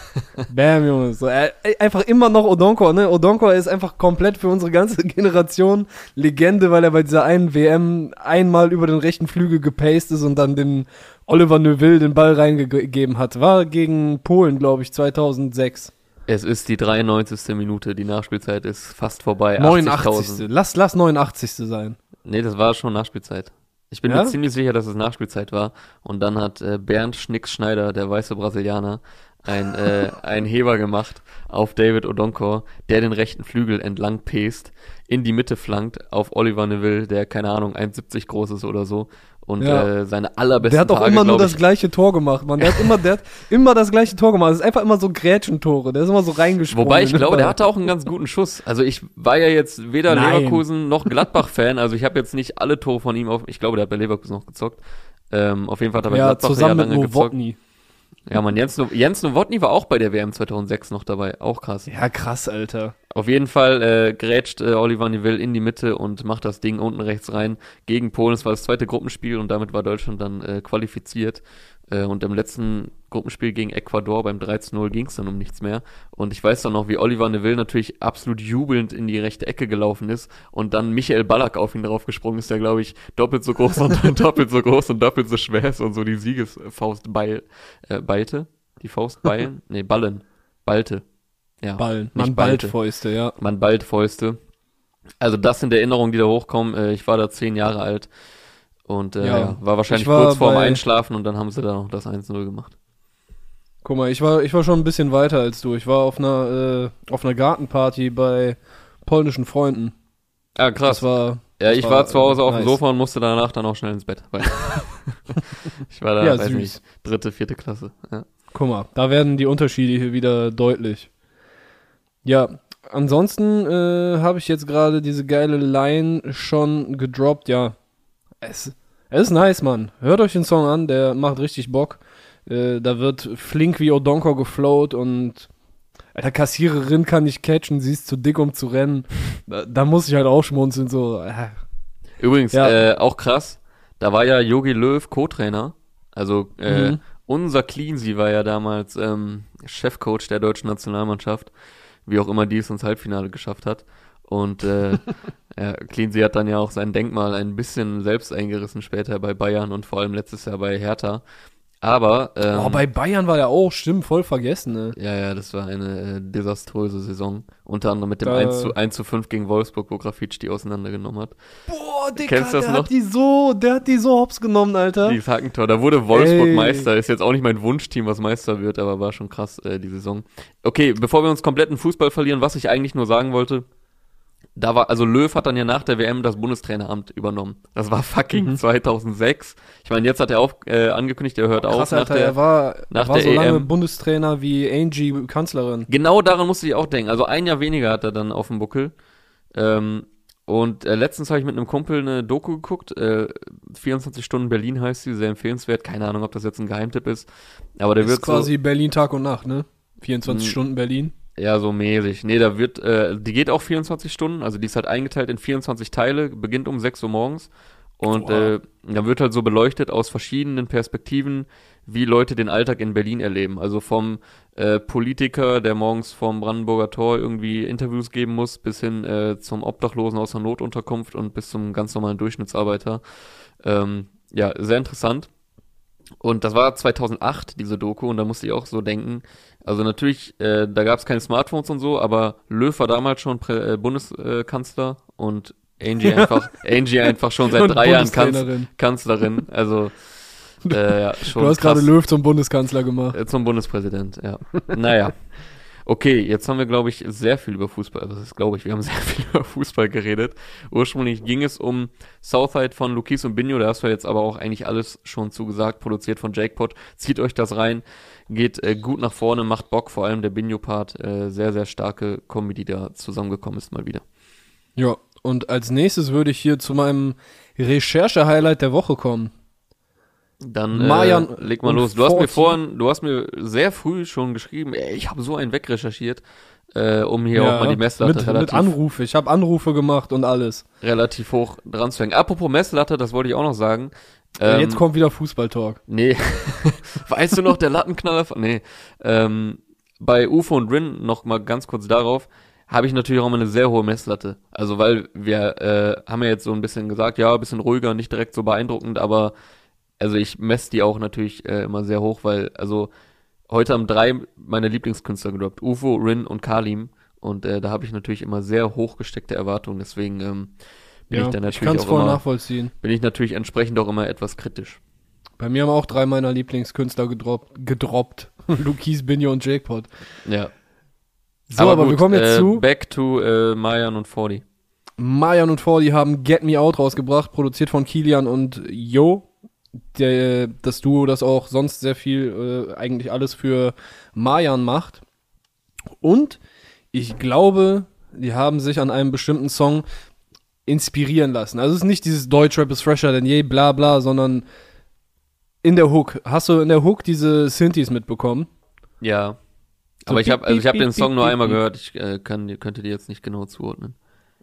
Bam, Junge. So, äh, einfach immer noch Odonko, ne? Odonko ist einfach komplett für unsere ganze Generation Legende, weil er bei dieser einen WM einmal über den rechten Flügel gepaced ist und dann den Oliver Neuville den Ball reingegeben hat. War gegen Polen, glaube ich, 2006. Es ist die 93. Minute, die Nachspielzeit ist fast vorbei. 89. Lass, lass 89. sein. Nee, das war schon Nachspielzeit. Ich bin ja? mir ziemlich sicher, dass es Nachspielzeit war. Und dann hat äh, Bernd Schnicks Schneider, der weiße Brasilianer, ein, äh, ein Heber gemacht auf David Odonkor, der den rechten Flügel entlang pest, in die Mitte flankt auf Oliver Neville, der keine Ahnung 1,70 groß ist oder so und ja. äh, seine allerbesten Der hat auch immer nur das gleiche Tor gemacht, man. Der hat immer, der hat immer das gleiche Tor gemacht. Das ist einfach immer so Grätschentore. Der ist immer so reingesprungen. Wobei ich glaube, der hatte auch einen ganz guten Schuss. Also ich war ja jetzt weder Nein. Leverkusen noch Gladbach-Fan. Also ich habe jetzt nicht alle Tore von ihm auf. Ich glaube, der hat bei Leverkusen noch gezockt. Ähm, auf jeden Fall hat er bei ja, Gladbach zusammen ja lange mit gezockt. Ja, man, Jens, Jens Nowotny war auch bei der WM 2006 noch dabei. Auch krass. Ja, krass, Alter. Auf jeden Fall äh, grätscht äh, Oliver Nivelle in die Mitte und macht das Ding unten rechts rein gegen Polen. Es war das zweite Gruppenspiel und damit war Deutschland dann äh, qualifiziert. Äh, und im letzten Gruppenspiel gegen Ecuador beim 13-0 ging es dann um nichts mehr. Und ich weiß dann noch, wie Oliver Neville natürlich absolut jubelnd in die rechte Ecke gelaufen ist und dann Michael Ballack auf ihn draufgesprungen ist, der glaube ich doppelt so groß und doppelt so groß und doppelt so schwer ist und so die Siegesfaust beil, äh, beilte. Die Faust beilen? nee, ballen. Ballte. Ja. Ballen. Man ballt Fäuste, ja. Man ballt Fäuste. Also das sind Erinnerungen, die da hochkommen. Äh, ich war da zehn Jahre alt und äh, ja, war wahrscheinlich war kurz vorm Einschlafen und dann haben sie da noch das 1-0 gemacht. Guck mal, ich war, ich war schon ein bisschen weiter als du. Ich war auf einer, äh, auf einer Gartenparty bei polnischen Freunden. Ah, krass. Das war, Ja, Das ich war, war zu Hause auf dem nice. Sofa und musste danach dann auch schnell ins Bett. Ich war da, Ja, weiß süß. nicht, dritte, vierte Klasse. Ja. Guck mal, da werden die Unterschiede hier wieder deutlich. Ja, ansonsten äh, habe ich jetzt gerade diese geile Line schon gedroppt. Ja, es, es ist nice, Mann. Hört euch den Song an, der macht richtig Bock. Äh, da wird flink wie Odonko geflowt und Alter, Kassiererin kann nicht catchen, sie ist zu dick, um zu rennen. Da, da muss ich halt auch schmunzeln, so. Äh, Übrigens, Ja. äh, auch krass, da war ja Yogi Löw Co-Trainer. Also äh, Mhm. unser Cleansy war ja damals ähm, Chefcoach der deutschen Nationalmannschaft, wie auch immer die es ins Halbfinale geschafft hat. Und äh, ja, Cleansy hat dann ja auch sein Denkmal ein bisschen selbst eingerissen später bei Bayern und vor allem letztes Jahr bei Hertha. Aber ähm, oh, bei Bayern war der auch, stimmt, voll vergessen, ne? ja, ja, das war eine äh, desaströse Saison. Unter anderem mit dem Da- 1, zu, 1 zu 5 gegen Wolfsburg, wo Grafitsch die auseinandergenommen hat. Boah, Digga, Kennst du das der noch? hat die so, der hat die so hops genommen, Alter. Dieses Hackentor, da wurde Wolfsburg Ey. Meister. Ist jetzt auch nicht mein Wunschteam, was Meister wird, aber war schon krass, äh, die Saison. Okay, bevor wir uns komplett in Fußball verlieren, was ich eigentlich nur sagen wollte, da war, also Löw hat dann ja nach der WM das Bundestraineramt übernommen. Das war fucking Mhm. 2006. Ich meine, jetzt hat er auch äh, angekündigt, er hört Krass, auf nach Alter, der, er war, nach er war der so lange EM. Bundestrainer wie Angie Kanzlerin. Genau daran musste ich auch denken. Also ein Jahr weniger hat er dann auf dem Buckel. Ähm, und äh, letztens habe ich mit einem Kumpel eine Doku geguckt. Äh, 24 Stunden Berlin heißt sie, sehr empfehlenswert. Keine Ahnung, ob das jetzt ein Geheimtipp ist. Aber der ist wird quasi Berlin Tag und Nacht, ne? 24 Mhm. Stunden Berlin. Ja, so mäßig. Nee, da wird, äh, die geht auch 24 Stunden. Also die ist halt eingeteilt in 24 Teile, beginnt um 6 Uhr morgens. Und Wow. äh, da wird halt so beleuchtet aus verschiedenen Perspektiven, wie Leute den Alltag in Berlin erleben. Also vom äh, Politiker, der morgens vom Brandenburger Tor irgendwie Interviews geben muss, bis hin äh, zum Obdachlosen aus der Notunterkunft und bis zum ganz normalen Durchschnittsarbeiter. Ähm, ja, sehr interessant. Und das war 2008, diese Doku, und da musste ich auch so denken. Also natürlich, äh, da gab es keine Smartphones und so, aber Löw war damals schon Prä äh, Bundeskanzler und Angie einfach, Angie einfach schon seit drei Jahren Kanz. Kanzlerin. Also äh, ja, schon Du hast gerade. Löw zum Bundeskanzler gemacht. Äh, Zum Bundespräsident, ja. naja. Okay, jetzt haben wir, glaube ich, sehr viel über Fußball, also das ist, glaube ich, wir haben sehr viel über Fußball geredet. Ursprünglich ging es um Southside von Lukis und Binho, da hast du jetzt aber auch eigentlich alles schon zugesagt, produziert von Jackpot. Zieht euch das rein, geht äh, gut nach vorne, macht Bock, vor allem der Binho-Part, äh, sehr, sehr starke Kombi, die da zusammengekommen ist mal wieder. Ja, und als nächstes würde ich hier zu meinem Recherche-Highlight der Woche kommen. Dann äh, Mayan leg mal los. Du hast mir vorhin, du hast mir sehr früh schon geschrieben, ey, ich habe so einen wegrecherchiert, äh, um hier auch mal die Messlatte mit, mit relativ, Anrufe. Ich habe Anrufe gemacht und alles. relativ hoch dran zu hängen. Apropos Messlatte, das wollte ich auch noch sagen. Ähm, Jetzt kommt wieder Fußball-Talk. Nee. weißt du noch, der Lattenknaller von, nee. Ähm, bei UFO und Rin, noch mal ganz kurz darauf, habe ich natürlich auch mal eine sehr hohe Messlatte. Also, weil wir äh, haben ja jetzt so ein bisschen gesagt, ja, ein bisschen ruhiger, nicht direkt so beeindruckend, aber also ich messe die auch natürlich äh, immer sehr hoch, weil, also heute haben drei meine Lieblingskünstler gedroppt. UFO, Rin und Kalim. Und äh, da habe ich natürlich immer sehr hoch gesteckte Erwartungen, deswegen ähm, bin Ja, ich dann ich natürlich kann es auch voll immer, nachvollziehen. bin ich natürlich entsprechend auch immer etwas kritisch. Bei mir haben auch drei meiner Lieblingskünstler gedroppt. gedroppt. Lukis, Binjo und Jackpot. Ja. So, aber, wir gut, kommen jetzt äh, zu. Back to äh, Mayan und 40. Mayan und Fordy haben Get Me Out rausgebracht, produziert von Kilian und Yo. Der, das Duo, das auch sonst sehr viel, äh, eigentlich alles für Mayan macht. Und ich glaube, die haben sich an einem bestimmten Song inspirieren lassen. Also es ist nicht dieses Deutschrap ist fresher denn je, bla bla, sondern in der Hook. Hast du in der Hook diese Synthes mitbekommen? Ja. So Aber ich habe also ich habe den Song nur einmal gehört. Ich äh, kann, könnte die jetzt nicht genau zuordnen.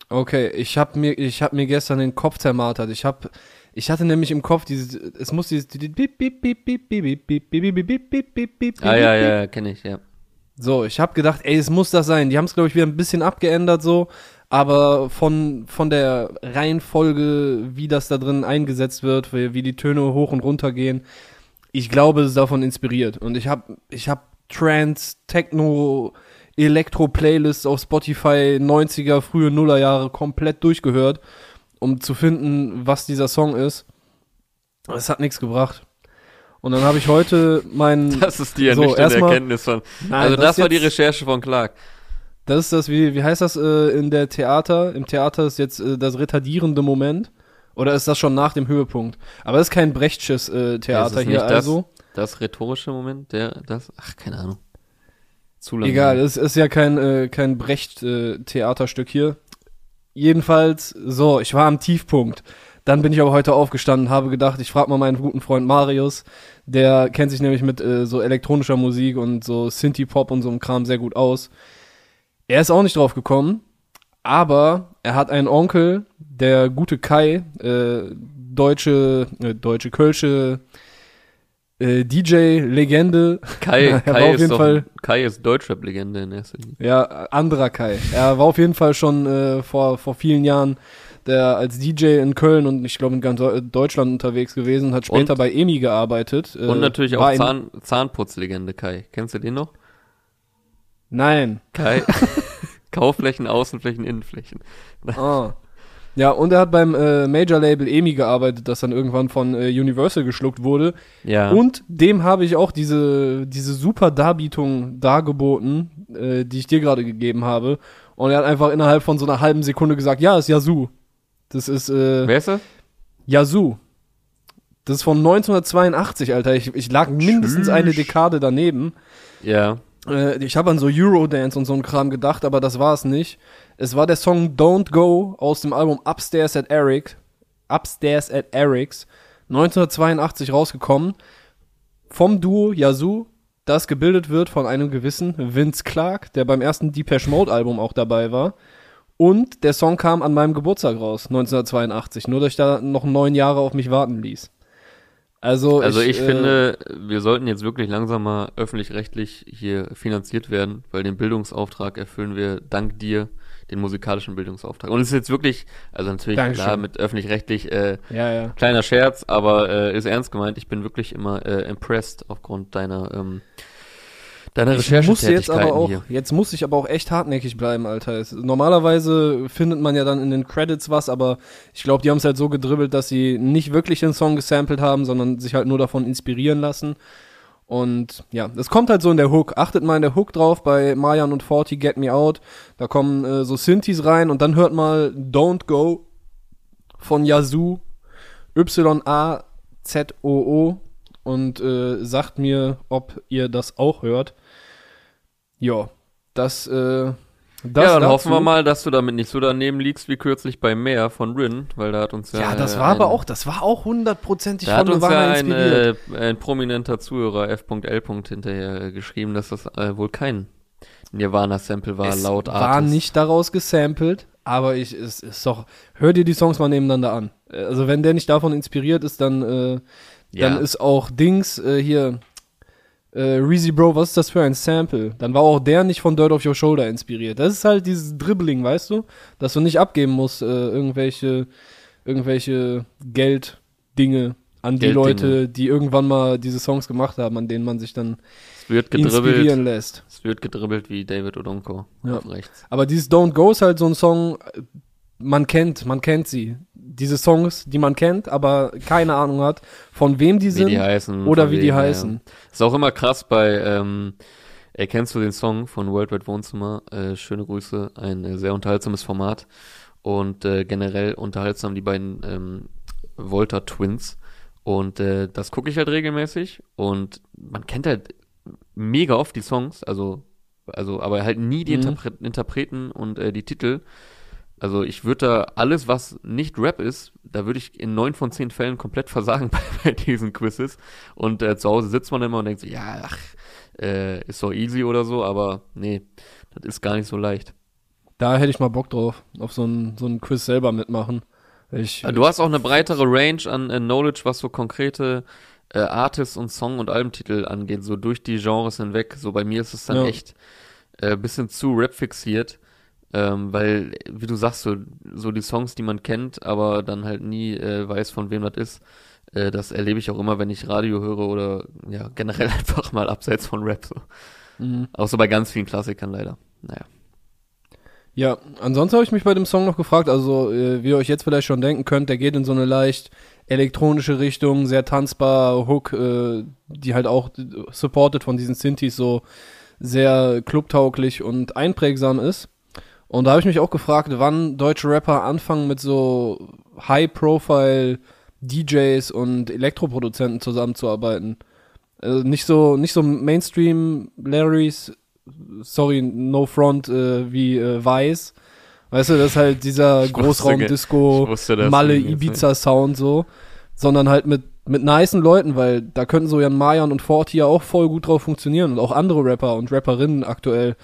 Okay, ich habe mir ich habe mir gestern den Kopf zermartert. Ich habe ich hatte nämlich im Kopf dieses es muss dieses Ah ja, ja, kenne ich, ja. So, ich habe gedacht, ey, es muss das sein. Die haben es glaube ich wieder ein bisschen abgeändert so, aber von von der Reihenfolge, wie das da drin eingesetzt wird, wie, die Töne hoch und runter gehen, ich glaube, es ist davon inspiriert und ich habe ich habe Trance, Techno, Elektro-Playlists auf Spotify 90er, frühe Nullerjahre komplett durchgehört, um zu finden, was dieser Song ist. Es hat nichts gebracht. Und dann habe ich heute meinen. Das ist die So, erstmal- Erkenntnis von. Nein, also das, war die Recherche von Clark. Das ist das, wie, wie heißt das äh, in der Theater? Im Theater ist jetzt äh, das retardierende Moment. Oder ist das schon nach dem Höhepunkt? Aber das ist kein Brechtsches äh, Theater es hier, nicht also. Das, das rhetorische Moment, der, das, ach, keine Ahnung. Zu lange. Egal, es ist ja kein, äh, kein Brecht-Theaterstück hier. Jedenfalls, so, ich war am Tiefpunkt. Dann bin ich aber heute aufgestanden, habe gedacht, ich frage mal meinen guten Freund Marius, der kennt sich nämlich mit äh, so elektronischer Musik und so Synthie-Pop und so einem Kram sehr gut aus. Er ist auch nicht drauf gekommen, aber er hat einen Onkel, der gute Kai, äh, deutsche, äh, deutsche, kölsche äh, DJ-Legende. Kai, Er war Kai, auf ist jeden doch, Fall- Kai ist Deutschrap-Legende in erster Linie. Ja, anderer Kai. Er war auf jeden Fall schon äh, vor, vor vielen Jahren der als DJ in Köln und ich glaube in ganz Deu- Deutschland unterwegs gewesen, hat später Und- bei EMI gearbeitet. äh, Und natürlich war auch Zahn, Zahnputzlegende Kai. Kennst du den noch? Nein. Kai. Kauflächen, Außenflächen, Innenflächen. Ah. Ja, und er hat beim äh, Major-Label EMI gearbeitet, das dann irgendwann von äh, Universal geschluckt wurde. Ja. Und dem habe ich auch diese, diese super Darbietung dargeboten, äh, die ich dir gerade gegeben habe. Und er hat einfach innerhalb von so einer halben Sekunde gesagt, ja, ist Yazoo. Das ist, äh, Wer ist das? Yazoo. Das ist von 1982, Alter. Ich, ich lag mindestens Tschüss. eine Dekade daneben. Ja. Äh, ich habe an so Eurodance und so ein Kram gedacht, aber das war es nicht. Es war der Song Don't Go aus dem Album Upstairs at Eric. Upstairs at Eric's. 1982 rausgekommen. Vom Duo Yazoo, das gebildet wird von einem gewissen Vince Clark, der beim ersten Depeche Mode Album auch dabei war. Und der Song kam an meinem Geburtstag raus, 1982. Nur, dass ich da noch neun Jahre auf mich warten ließ. Also, Also ich, äh, finde, wir sollten jetzt wirklich langsam mal öffentlich-rechtlich hier finanziert werden, weil den Bildungsauftrag erfüllen wir dank dir, den musikalischen Bildungsauftrag. Und es ist jetzt wirklich, also natürlich Dankeschön. klar mit öffentlich-rechtlich, äh, Ja, ja. kleiner Scherz, aber äh, ist ernst gemeint. Ich bin wirklich immer äh, impressed aufgrund deiner deiner Ich muss jetzt aber auch, hier. jetzt muss ich aber auch echt hartnäckig bleiben, Alter. Es, normalerweise findet man ja dann in den Credits was, aber ich glaube, die haben es halt so gedribbelt, dass sie nicht wirklich den Song gesampelt haben, sondern sich halt nur davon inspirieren lassen. Und ja, es kommt halt so in der Hook. Achtet mal in der Hook drauf bei Mayan und Forty Get Me Out. Da kommen äh, so Synthes rein und dann hört mal Don't Go von Yazoo Y-A-Z-O-O und äh, sagt mir, ob ihr das auch hört. Ja, das, äh, das ja, dann dazu. hoffen wir mal, dass du damit nicht so daneben liegst wie kürzlich bei Meer von Rin, weil da hat uns ja Ja, das war aber ein- auch, das war auch hundertprozentig von hat uns ja ein, äh, ein prominenter Zuhörer F.L. hinterher äh, geschrieben, dass das äh, wohl kein Nirvana-Sample war, es laut war Artist. nicht daraus gesampelt, aber ich, es ist doch, hör dir die Songs mal nebeneinander an. Äh, Also wenn der nicht davon inspiriert ist, dann, äh, Ja. dann ist auch Dings, äh, hier, äh, Reezy Bro, was ist das für ein Sample? Dann war auch der nicht von Dirt of Your Shoulder inspiriert. Das ist halt dieses Dribbling, weißt du? Dass du nicht abgeben musst, äh, irgendwelche, irgendwelche Gelddinge an die. Leute, die irgendwann mal diese Songs gemacht haben, an denen man sich dann es wird inspirieren lässt. Es wird gedribbelt wie David Odonko Ja. rechts. Aber dieses Don't Go ist halt so ein Song, äh, man kennt, man kennt sie. Diese Songs, die man kennt, aber keine Ahnung hat, von wem die Wie sind die heißen. oder wie die wem, ja. heißen. Ist auch immer krass bei, ähm, erkennst du den Song von Worldwide Wohnzimmer? Äh, schöne Grüße, ein äh, sehr unterhaltsames Format und äh, generell unterhaltsam die beiden ähm, Volta Twins. Und äh, das gucke ich halt regelmäßig und man kennt halt mega oft die Songs, also, also aber halt nie die Mhm. Interpre Interpreten und äh, die Titel. Also ich würde da alles, was nicht Rap ist, da würde ich in neun von zehn Fällen komplett versagen bei, bei diesen Quizzes. Und äh, zu Hause sitzt man immer und denkt so, ja, ach, äh, ist doch easy oder so, aber nee, das ist gar nicht so leicht. Da hätte ich mal Bock drauf, auf so ein, so ein Quiz selber mitmachen. Ich, Du hast auch eine breitere Range an äh, Knowledge, was so konkrete äh, Artists und Song- und Albentitel angeht, so durch die Genres hinweg. So bei mir ist es dann Ja. echt äh, bisschen zu Rap fixiert, ähm, weil, wie du sagst, so, so die Songs, die man kennt, aber dann halt nie äh, weiß, von wem das ist. Äh, das erlebe ich auch immer, wenn ich Radio höre oder ja, generell einfach mal abseits von Rap. So. Mhm. Auch so bei ganz vielen Klassikern leider. Naja. Ja, ansonsten habe ich mich bei dem Song noch gefragt, also äh, wie ihr euch jetzt vielleicht schon denken könnt, der geht in so eine leicht elektronische Richtung, sehr tanzbar, Hook, äh, die halt auch supported von diesen Synthes so sehr clubtauglich und einprägsam ist. Und da habe ich mich auch gefragt, wann deutsche Rapper anfangen mit so High-Profile DJs und Elektroproduzenten zusammenzuarbeiten. Also nicht so, nicht so Mainstream Larrys, sorry, no front äh, wie äh, Weiß. Weißt du, das ist halt dieser Großraum-Disco, Malle, Ibiza-Sound so. Sondern halt mit, mit nicen Leuten, weil da könnten so Jan Mayan und Forti ja auch voll gut drauf funktionieren und auch andere Rapper und Rapperinnen aktuell.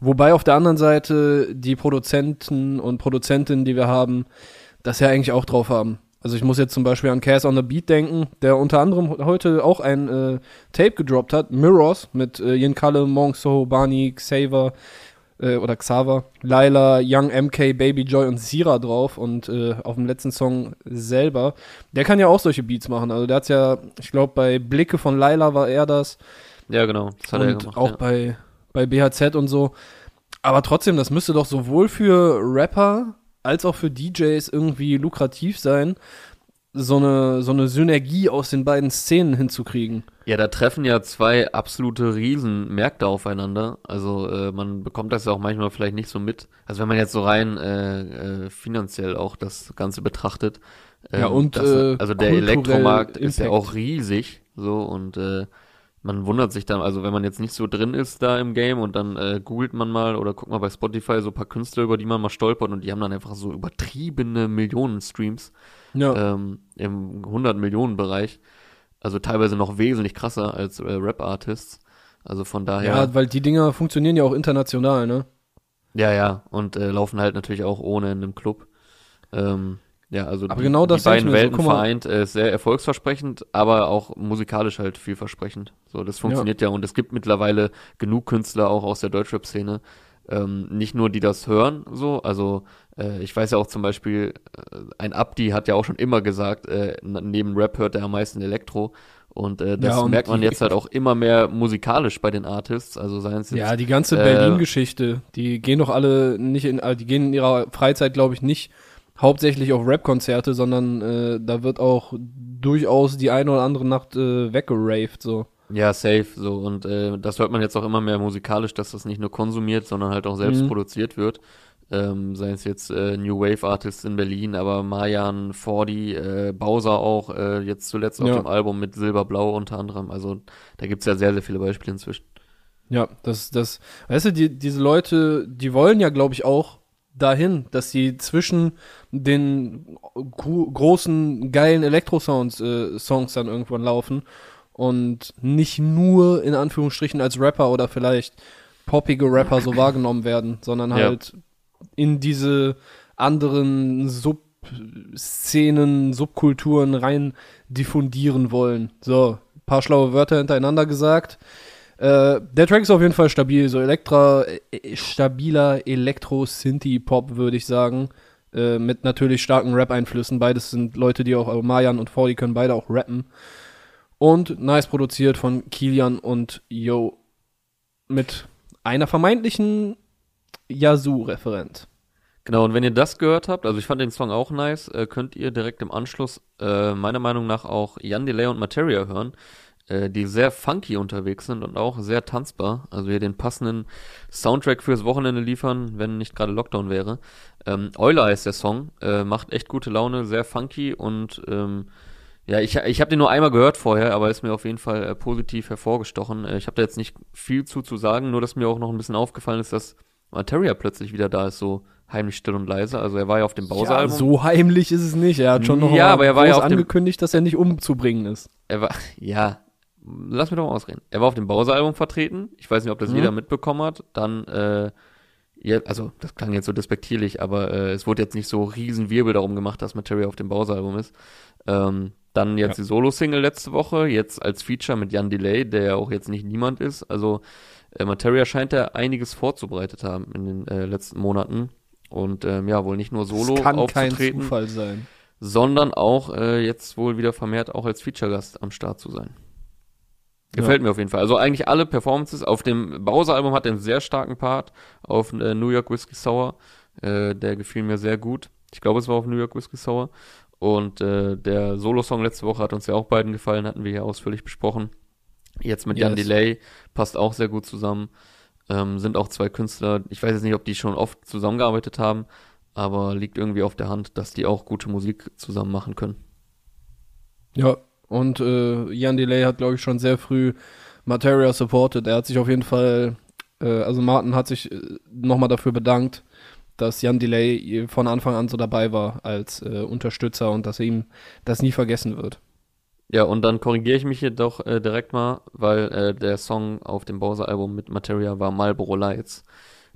Wobei auf der anderen Seite die Produzenten und Produzentinnen, die wir haben, das ja eigentlich auch drauf haben. Also ich muss jetzt zum Beispiel an Cass on the Beat denken, der unter anderem heute auch ein äh, Tape gedroppt hat, Mirrors, mit äh, Yin Kalle, Mongso, Barney, Xaver äh, oder Xaver, Laila, Young MK, Baby Joy und Sira drauf und äh, auf dem letzten Song selber. Der kann ja auch solche Beats machen. Also der hat's ja, ich glaube bei Blicke von Laila war er das. Ja, genau. Das hat und er gemacht, auch ja. bei, bei BHZ und so. Aber trotzdem, das müsste doch sowohl für Rapper als auch für DJs irgendwie lukrativ sein, so eine, so eine Synergie aus den beiden Szenen hinzukriegen. Ja, da treffen ja zwei absolute Riesenmärkte aufeinander. Also äh, man bekommt das ja auch manchmal vielleicht nicht so mit. Also wenn man jetzt so rein äh, äh, finanziell auch das Ganze betrachtet. Ähm, ja, und das, äh, also der Elektromarkt Impact. ist ja auch riesig. So und äh, man wundert sich dann, also wenn man jetzt nicht so drin ist da im Game und dann äh, googelt man mal oder guckt mal bei Spotify so ein paar Künstler, über die man mal stolpert und die haben dann einfach so übertriebene Millionen Streams ja. ähm, im 100 Millionen Bereich. Also teilweise noch wesentlich krasser als äh, Rap-Artists. Also von daher. Ja, weil die Dinger funktionieren ja auch international, ne? Ja, ja, und äh, laufen halt natürlich auch ohne in einem Club. Ähm, ja, also aber die, genau das die beiden Welten so, vereint, äh, sehr erfolgsversprechend, aber auch musikalisch halt vielversprechend. So, das funktioniert ja. ja und es gibt mittlerweile genug Künstler auch aus der Deutschrap-Szene, ähm, nicht nur die das hören, so, also äh, ich weiß ja auch zum Beispiel, äh, ein Abdi hat ja auch schon immer gesagt, äh, neben Rap hört er am meisten Elektro. Und äh, das ja, und merkt man jetzt halt auch immer mehr musikalisch bei den Artists, also seien es jetzt, Ja, die ganze Berlin-Geschichte, die gehen doch alle nicht in, also die gehen in ihrer Freizeit, glaube ich, nicht hauptsächlich auf Rap-Konzerte, sondern äh, da wird auch durchaus die eine oder andere Nacht äh, weggeraved, so. Ja, safe, so. Und äh, das hört man jetzt auch immer mehr musikalisch, dass das nicht nur konsumiert, sondern halt auch selbst mhm. produziert wird. Ähm, sei es jetzt äh, New Wave Artists in Berlin, aber Mayan, Fordi, äh, Bowser auch, äh, jetzt zuletzt auf ja. dem Album mit Silberblau unter anderem. Also da gibt's ja sehr, sehr viele Beispiele inzwischen. Ja, das, das, weißt du, die, diese Leute, die wollen ja, glaube ich, auch dahin, dass sie zwischen den großen, geilen Elektro-Sounds äh, Songs dann irgendwann laufen und nicht nur in Anführungsstrichen als Rapper oder vielleicht poppige Rapper so wahrgenommen werden, sondern halt ja. in diese anderen Subszenen, Subkulturen rein diffundieren wollen. So, paar schlaue Wörter hintereinander gesagt. Äh, der Track ist auf jeden Fall stabil, so Elektra, äh, stabiler Elektro-Synthie-Pop, würde ich sagen. Äh, mit natürlich starken Rap-Einflüssen. Beides sind Leute, die auch, also Mayan und Fordy können beide auch rappen. Und nice produziert von Kilian und Yo. Mit einer vermeintlichen Yazoo-Referent. Genau, und wenn ihr das gehört habt, also ich fand den Song auch nice, äh, könnt ihr direkt im Anschluss äh, meiner Meinung nach auch Jan Delay und Materia hören äh, die sehr funky unterwegs sind und auch sehr tanzbar. Also hier den passenden Soundtrack fürs Wochenende liefern, wenn nicht gerade Lockdown wäre. Ähm, Euler ist der Song, äh, macht echt gute Laune, sehr funky und ähm, ja, ich, ich habe den nur einmal gehört vorher, aber ist mir auf jeden Fall äh, positiv hervorgestochen. Äh, ich habe da jetzt nicht viel zu zu sagen, nur dass mir auch noch ein bisschen aufgefallen ist, dass Materia plötzlich wieder da ist, so heimlich still und leise. Also er war ja auf dem Bowser-Album. Ja, so heimlich ist es nicht. Er hat schon noch ja, aber er war ja angekündigt, dass er nicht umzubringen ist. Er war, ja, lass mich doch mal ausreden. Er war auf dem Bowser-Album vertreten. Ich weiß nicht, ob das mhm. jeder mitbekommen hat. Dann, äh, ja, also das klang jetzt so despektierlich, aber äh, es wurde jetzt nicht so riesen Wirbel darum gemacht, dass Materia auf dem Bowser-Album ist. Ähm, dann jetzt ja. die Solo-Single letzte Woche, jetzt als Feature mit Jan Delay, der ja auch jetzt nicht niemand ist. Also äh, Materia scheint da einiges vorzubereitet haben in den äh, letzten Monaten. Und ähm, ja, wohl nicht nur solo das kann aufzutreten, kein Zufall sein. sondern auch äh, jetzt wohl wieder vermehrt auch als Feature-Gast am Start zu sein. Gefällt ja. mir auf jeden Fall. Also eigentlich alle Performances. Auf dem Bowser-Album hat er einen sehr starken Part. Auf äh, New York Whiskey Sour. Äh, der gefiel mir sehr gut. Ich glaube, es war auf New York Whiskey Sour. Und äh, der Solo-Song letzte Woche hat uns ja auch beiden gefallen, hatten wir hier ausführlich besprochen. Jetzt mit yes. Jan Delay passt auch sehr gut zusammen. Ähm, sind auch zwei Künstler, ich weiß jetzt nicht, ob die schon oft zusammengearbeitet haben, aber liegt irgendwie auf der Hand, dass die auch gute Musik zusammen machen können. Ja, und äh, Jan Delay hat, glaube ich, schon sehr früh Materia supported. Er hat sich auf jeden Fall, äh, also Martin hat sich äh, nochmal dafür bedankt, dass Jan Delay von Anfang an so dabei war als äh, Unterstützer und dass er ihm das nie vergessen wird. Ja, und dann korrigiere ich mich hier doch äh, direkt mal, weil äh, der Song auf dem Bowser-Album mit Materia war Marlboro Lights.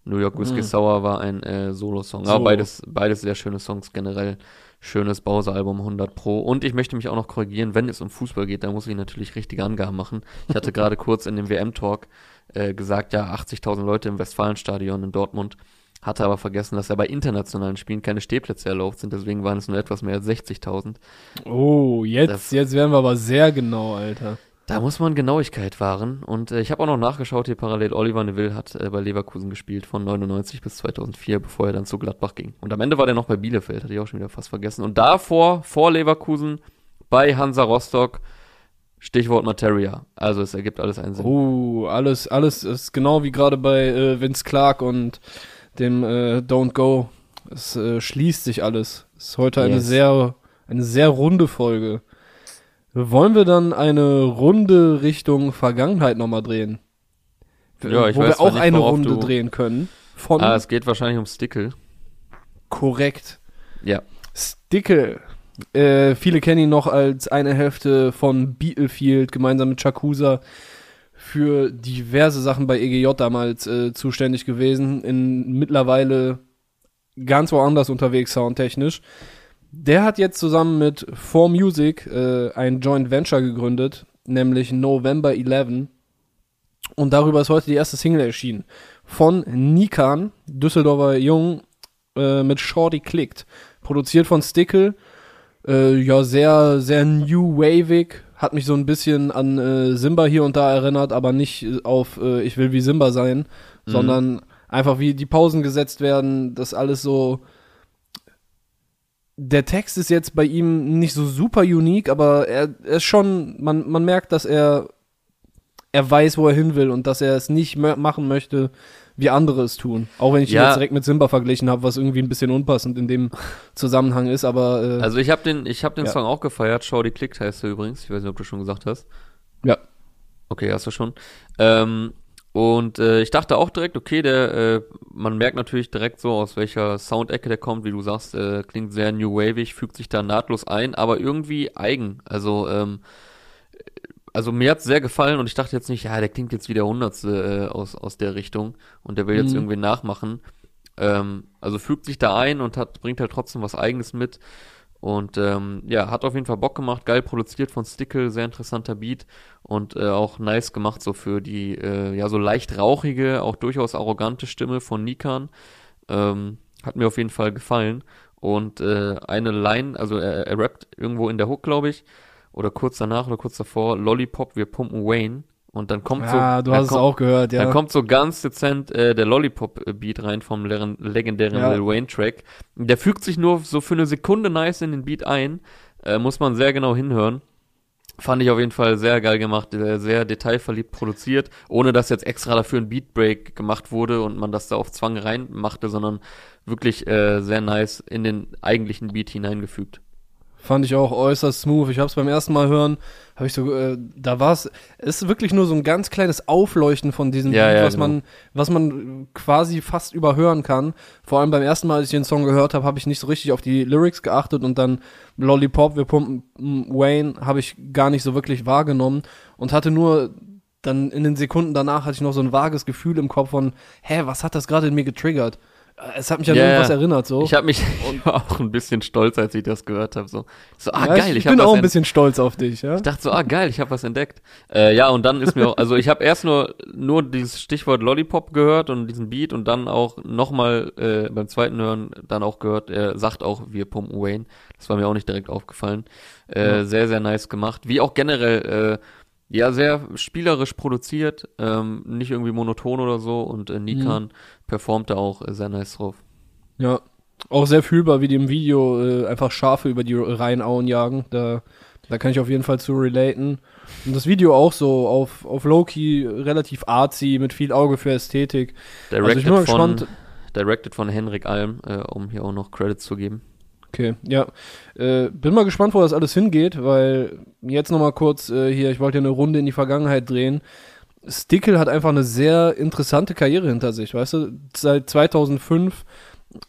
New York Whiskey mm. Sour war ein äh, Solo-Song. So. Aber beides, beides sehr schöne Songs generell. Schönes Bowser-Album 100 Pro. Und ich möchte mich auch noch korrigieren, wenn es um Fußball geht, da muss ich natürlich richtige Angaben machen. Ich hatte gerade kurz in dem WM-Talk äh, gesagt, ja, 80.000 Leute im Westfalenstadion in Dortmund. Hatte aber vergessen, dass ja bei internationalen Spielen keine Stehplätze erlaubt sind, deswegen waren es nur etwas mehr als 60.000. Oh, jetzt, das, jetzt werden wir aber sehr genau, Alter. Da muss man Genauigkeit wahren. Und äh, ich habe auch noch nachgeschaut hier parallel. Oliver Neville hat äh, bei Leverkusen gespielt von 99 bis 2004, bevor er dann zu Gladbach ging. Und am Ende war der noch bei Bielefeld, hatte ich auch schon wieder fast vergessen. Und davor, vor Leverkusen, bei Hansa Rostock, Stichwort Materia. Also es ergibt alles einen Sinn. Oh, alles, alles ist genau wie gerade bei äh, Vince Clark und dem äh, Don't Go. Es äh, schließt sich alles. Es ist heute yes. eine sehr, eine sehr runde Folge. Wollen wir dann eine Runde Richtung Vergangenheit nochmal drehen? Ja, ich Wo weiß wir auch nicht, eine Runde drehen können. Von ah, es geht wahrscheinlich um Stickle. Korrekt. Ja. Stickle. Äh, viele kennen ihn noch als eine Hälfte von Beetlefield gemeinsam mit Chakusa für diverse Sachen bei EGJ damals äh, zuständig gewesen, in mittlerweile ganz woanders unterwegs soundtechnisch. Der hat jetzt zusammen mit 4Music äh, ein Joint Venture gegründet, nämlich November 11. Und darüber ist heute die erste Single erschienen. Von Nikan, Düsseldorfer Jung, äh, mit Shorty Klickt. Produziert von Stickle. Äh, ja, sehr, sehr new wavig, hat mich so ein bisschen an äh, Simba hier und da erinnert, aber nicht auf äh, ich will wie Simba sein, mhm. sondern einfach wie die Pausen gesetzt werden, das alles so. Der Text ist jetzt bei ihm nicht so super unique, aber er, er ist schon, man, man merkt, dass er er weiß, wo er hin will und dass er es nicht machen möchte, wie andere es tun. Auch wenn ich ja. ihn jetzt direkt mit Simba verglichen habe, was irgendwie ein bisschen unpassend in dem Zusammenhang ist, aber äh, Also ich habe den ich habe den ja. Song auch gefeiert. Shorty Klickt heißt er übrigens. Ich weiß nicht, ob du schon gesagt hast. Ja. Okay, hast du schon. Ähm, und äh, ich dachte auch direkt, okay, der äh, man merkt natürlich direkt so aus welcher Soundecke der kommt, wie du sagst, äh, klingt sehr new wavig, fügt sich da nahtlos ein, aber irgendwie eigen. Also ähm, also mir hat's sehr gefallen und ich dachte jetzt nicht, ja, der klingt jetzt wie der Hundertste äh, aus, aus der Richtung und der will jetzt mhm. irgendwie nachmachen. Ähm, also fügt sich da ein und hat, bringt halt trotzdem was Eigenes mit. Und ähm, ja, hat auf jeden Fall Bock gemacht, geil produziert von Stickle, sehr interessanter Beat und äh, auch nice gemacht so für die äh, ja so leicht rauchige, auch durchaus arrogante Stimme von Nikan. Ähm, hat mir auf jeden Fall gefallen. Und äh, eine Line, also er, er rappt irgendwo in der Hook, glaube ich, oder kurz danach oder kurz davor, Lollipop, wir pumpen Wayne. Und dann kommt ja, so. Ja, du hast kommt, es auch gehört, ja. Dann kommt so ganz dezent äh, der Lollipop-Beat rein vom legendären ja. Lil Wayne-Track. Der fügt sich nur so für eine Sekunde nice in den Beat ein. Äh, muss man sehr genau hinhören. Fand ich auf jeden Fall sehr geil gemacht, sehr, sehr detailverliebt produziert, ohne dass jetzt extra dafür ein Beatbreak gemacht wurde und man das da auf Zwang reinmachte, sondern wirklich äh, sehr nice in den eigentlichen Beat hineingefügt. Fand ich auch äußerst smooth. Ich habe es beim ersten Mal hören, habe ich so, äh, da war es, es ist wirklich nur so ein ganz kleines Aufleuchten von diesem ja, Beat, ja, was genau. man, was man quasi fast überhören kann. Vor allem beim ersten Mal, als ich den Song gehört habe, habe ich nicht so richtig auf die Lyrics geachtet und dann Lollipop, wir pumpen Wayne, habe ich gar nicht so wirklich wahrgenommen und hatte nur dann in den Sekunden danach hatte ich noch so ein vages Gefühl im Kopf von, hä, was hat das gerade in mir getriggert? Es hat mich an yeah, irgendwas erinnert, so. Ich habe mich ich auch ein bisschen stolz, als ich das gehört habe. So, so ah, ja, geil, ich, ich bin auch ein bisschen stolz auf dich, ja. Ich dachte so, ah, geil, ich habe was entdeckt. Äh, ja, und dann ist mir auch, also ich habe erst nur, nur dieses Stichwort Lollipop gehört und diesen Beat und dann auch nochmal äh, beim zweiten Hören dann auch gehört, er sagt auch, wir pumpen Wayne. Das war mir auch nicht direkt aufgefallen. Äh, ja. Sehr, sehr nice gemacht. Wie auch generell, äh, ja, sehr spielerisch produziert, ähm, nicht irgendwie monoton oder so und äh, Nikan mhm. performt da auch äh, sehr nice drauf. Ja, auch sehr fühlbar, wie die im Video äh, einfach Schafe über die Rheinauen jagen. Da Da kann ich auf jeden Fall zu relaten. Und das Video auch so auf, auf Low-Key, relativ artsy, mit viel Auge für Ästhetik. Directed, also ich bin mal von, gespannt. Directed von Henrik Alm, äh, um hier auch noch Credits zu geben. Okay, ja. Äh, bin mal gespannt, wo das alles hingeht, weil jetzt nochmal kurz äh, hier, ich wollte ja eine Runde in die Vergangenheit drehen. Stickle hat einfach eine sehr interessante Karriere hinter sich, weißt du? Seit 2005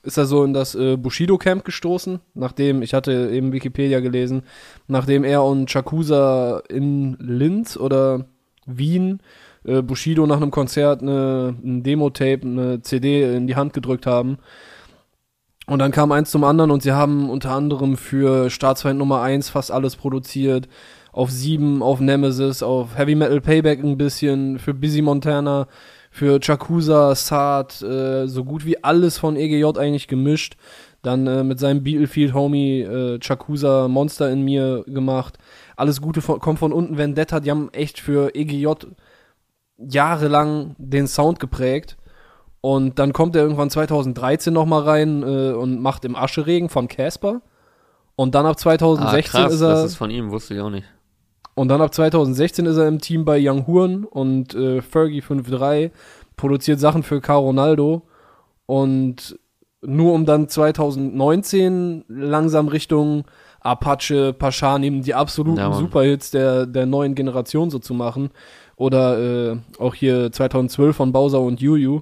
ist er so in das äh, Bushido-Camp gestoßen, nachdem, ich hatte eben Wikipedia gelesen, nachdem er und Chakusa in Linz oder Wien äh, Bushido nach einem Konzert eine, ein Demo-Tape, eine CD in die Hand gedrückt haben. Und dann kam eins zum anderen und sie haben unter anderem für Staatsfeind Nummer 1 fast alles produziert. Auf 7, auf Nemesis, auf Heavy Metal Payback ein bisschen, für Busy Montana für Chakusa, Saad, äh, so gut wie alles von EGJ eigentlich gemischt. Dann äh, mit seinem Beetlefield-Homie äh, Chakusa Monster in mir gemacht. Alles Gute von, kommt von unten. Vendetta, die haben echt für EGJ jahrelang den Sound geprägt. Und dann kommt er irgendwann 2013 nochmal rein äh, und macht im Ascheregen von Casper. Und dann ab 2016 ah, krass, ist er. Das ist von ihm, wusste ich auch nicht. Und dann ab 2016 ist er im Team bei Young Huren und äh, Fergie 5.3, produziert Sachen für Caro Ronaldo und nur um dann 2019 langsam Richtung Apache, Paschanim, die absoluten ja, Superhits der, der neuen Generation so zu machen. Oder äh, auch hier 2012 von Bowser und Juju.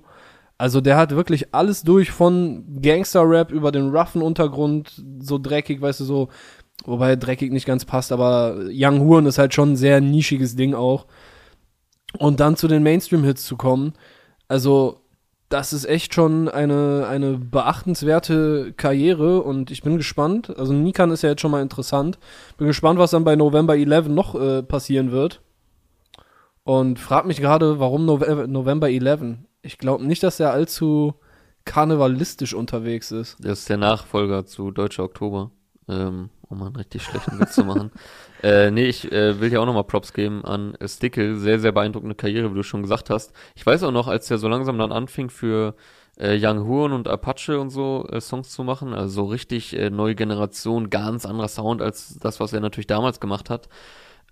Also der hat wirklich alles durch von Gangster-Rap über den roughen Untergrund, so dreckig, weißt du, so Wobei dreckig nicht ganz passt, aber Young Huren ist halt schon ein sehr nischiges Ding auch. Und dann zu den Mainstream-Hits zu kommen, also das ist echt schon eine, eine beachtenswerte Karriere und ich bin gespannt. Also Nikan ist ja jetzt schon mal interessant. Bin gespannt, was dann bei November 11 noch äh, passieren wird. Und frag mich gerade, warum Nove November 11? Ich glaube nicht, dass er allzu karnevalistisch unterwegs ist. Das ist der Nachfolger zu Deutscher Oktober. Ähm, um einen richtig schlechten Witz zu machen. Äh, nee, ich äh, will dir auch nochmal Props geben an Stickle. Sehr, sehr beeindruckende Karriere, wie du schon gesagt hast. Ich weiß auch noch, als der so langsam dann anfing für äh, Young Horn und Apache und so äh, Songs zu machen, also so richtig äh, neue Generation, ganz anderer Sound als das, was er natürlich damals gemacht hat.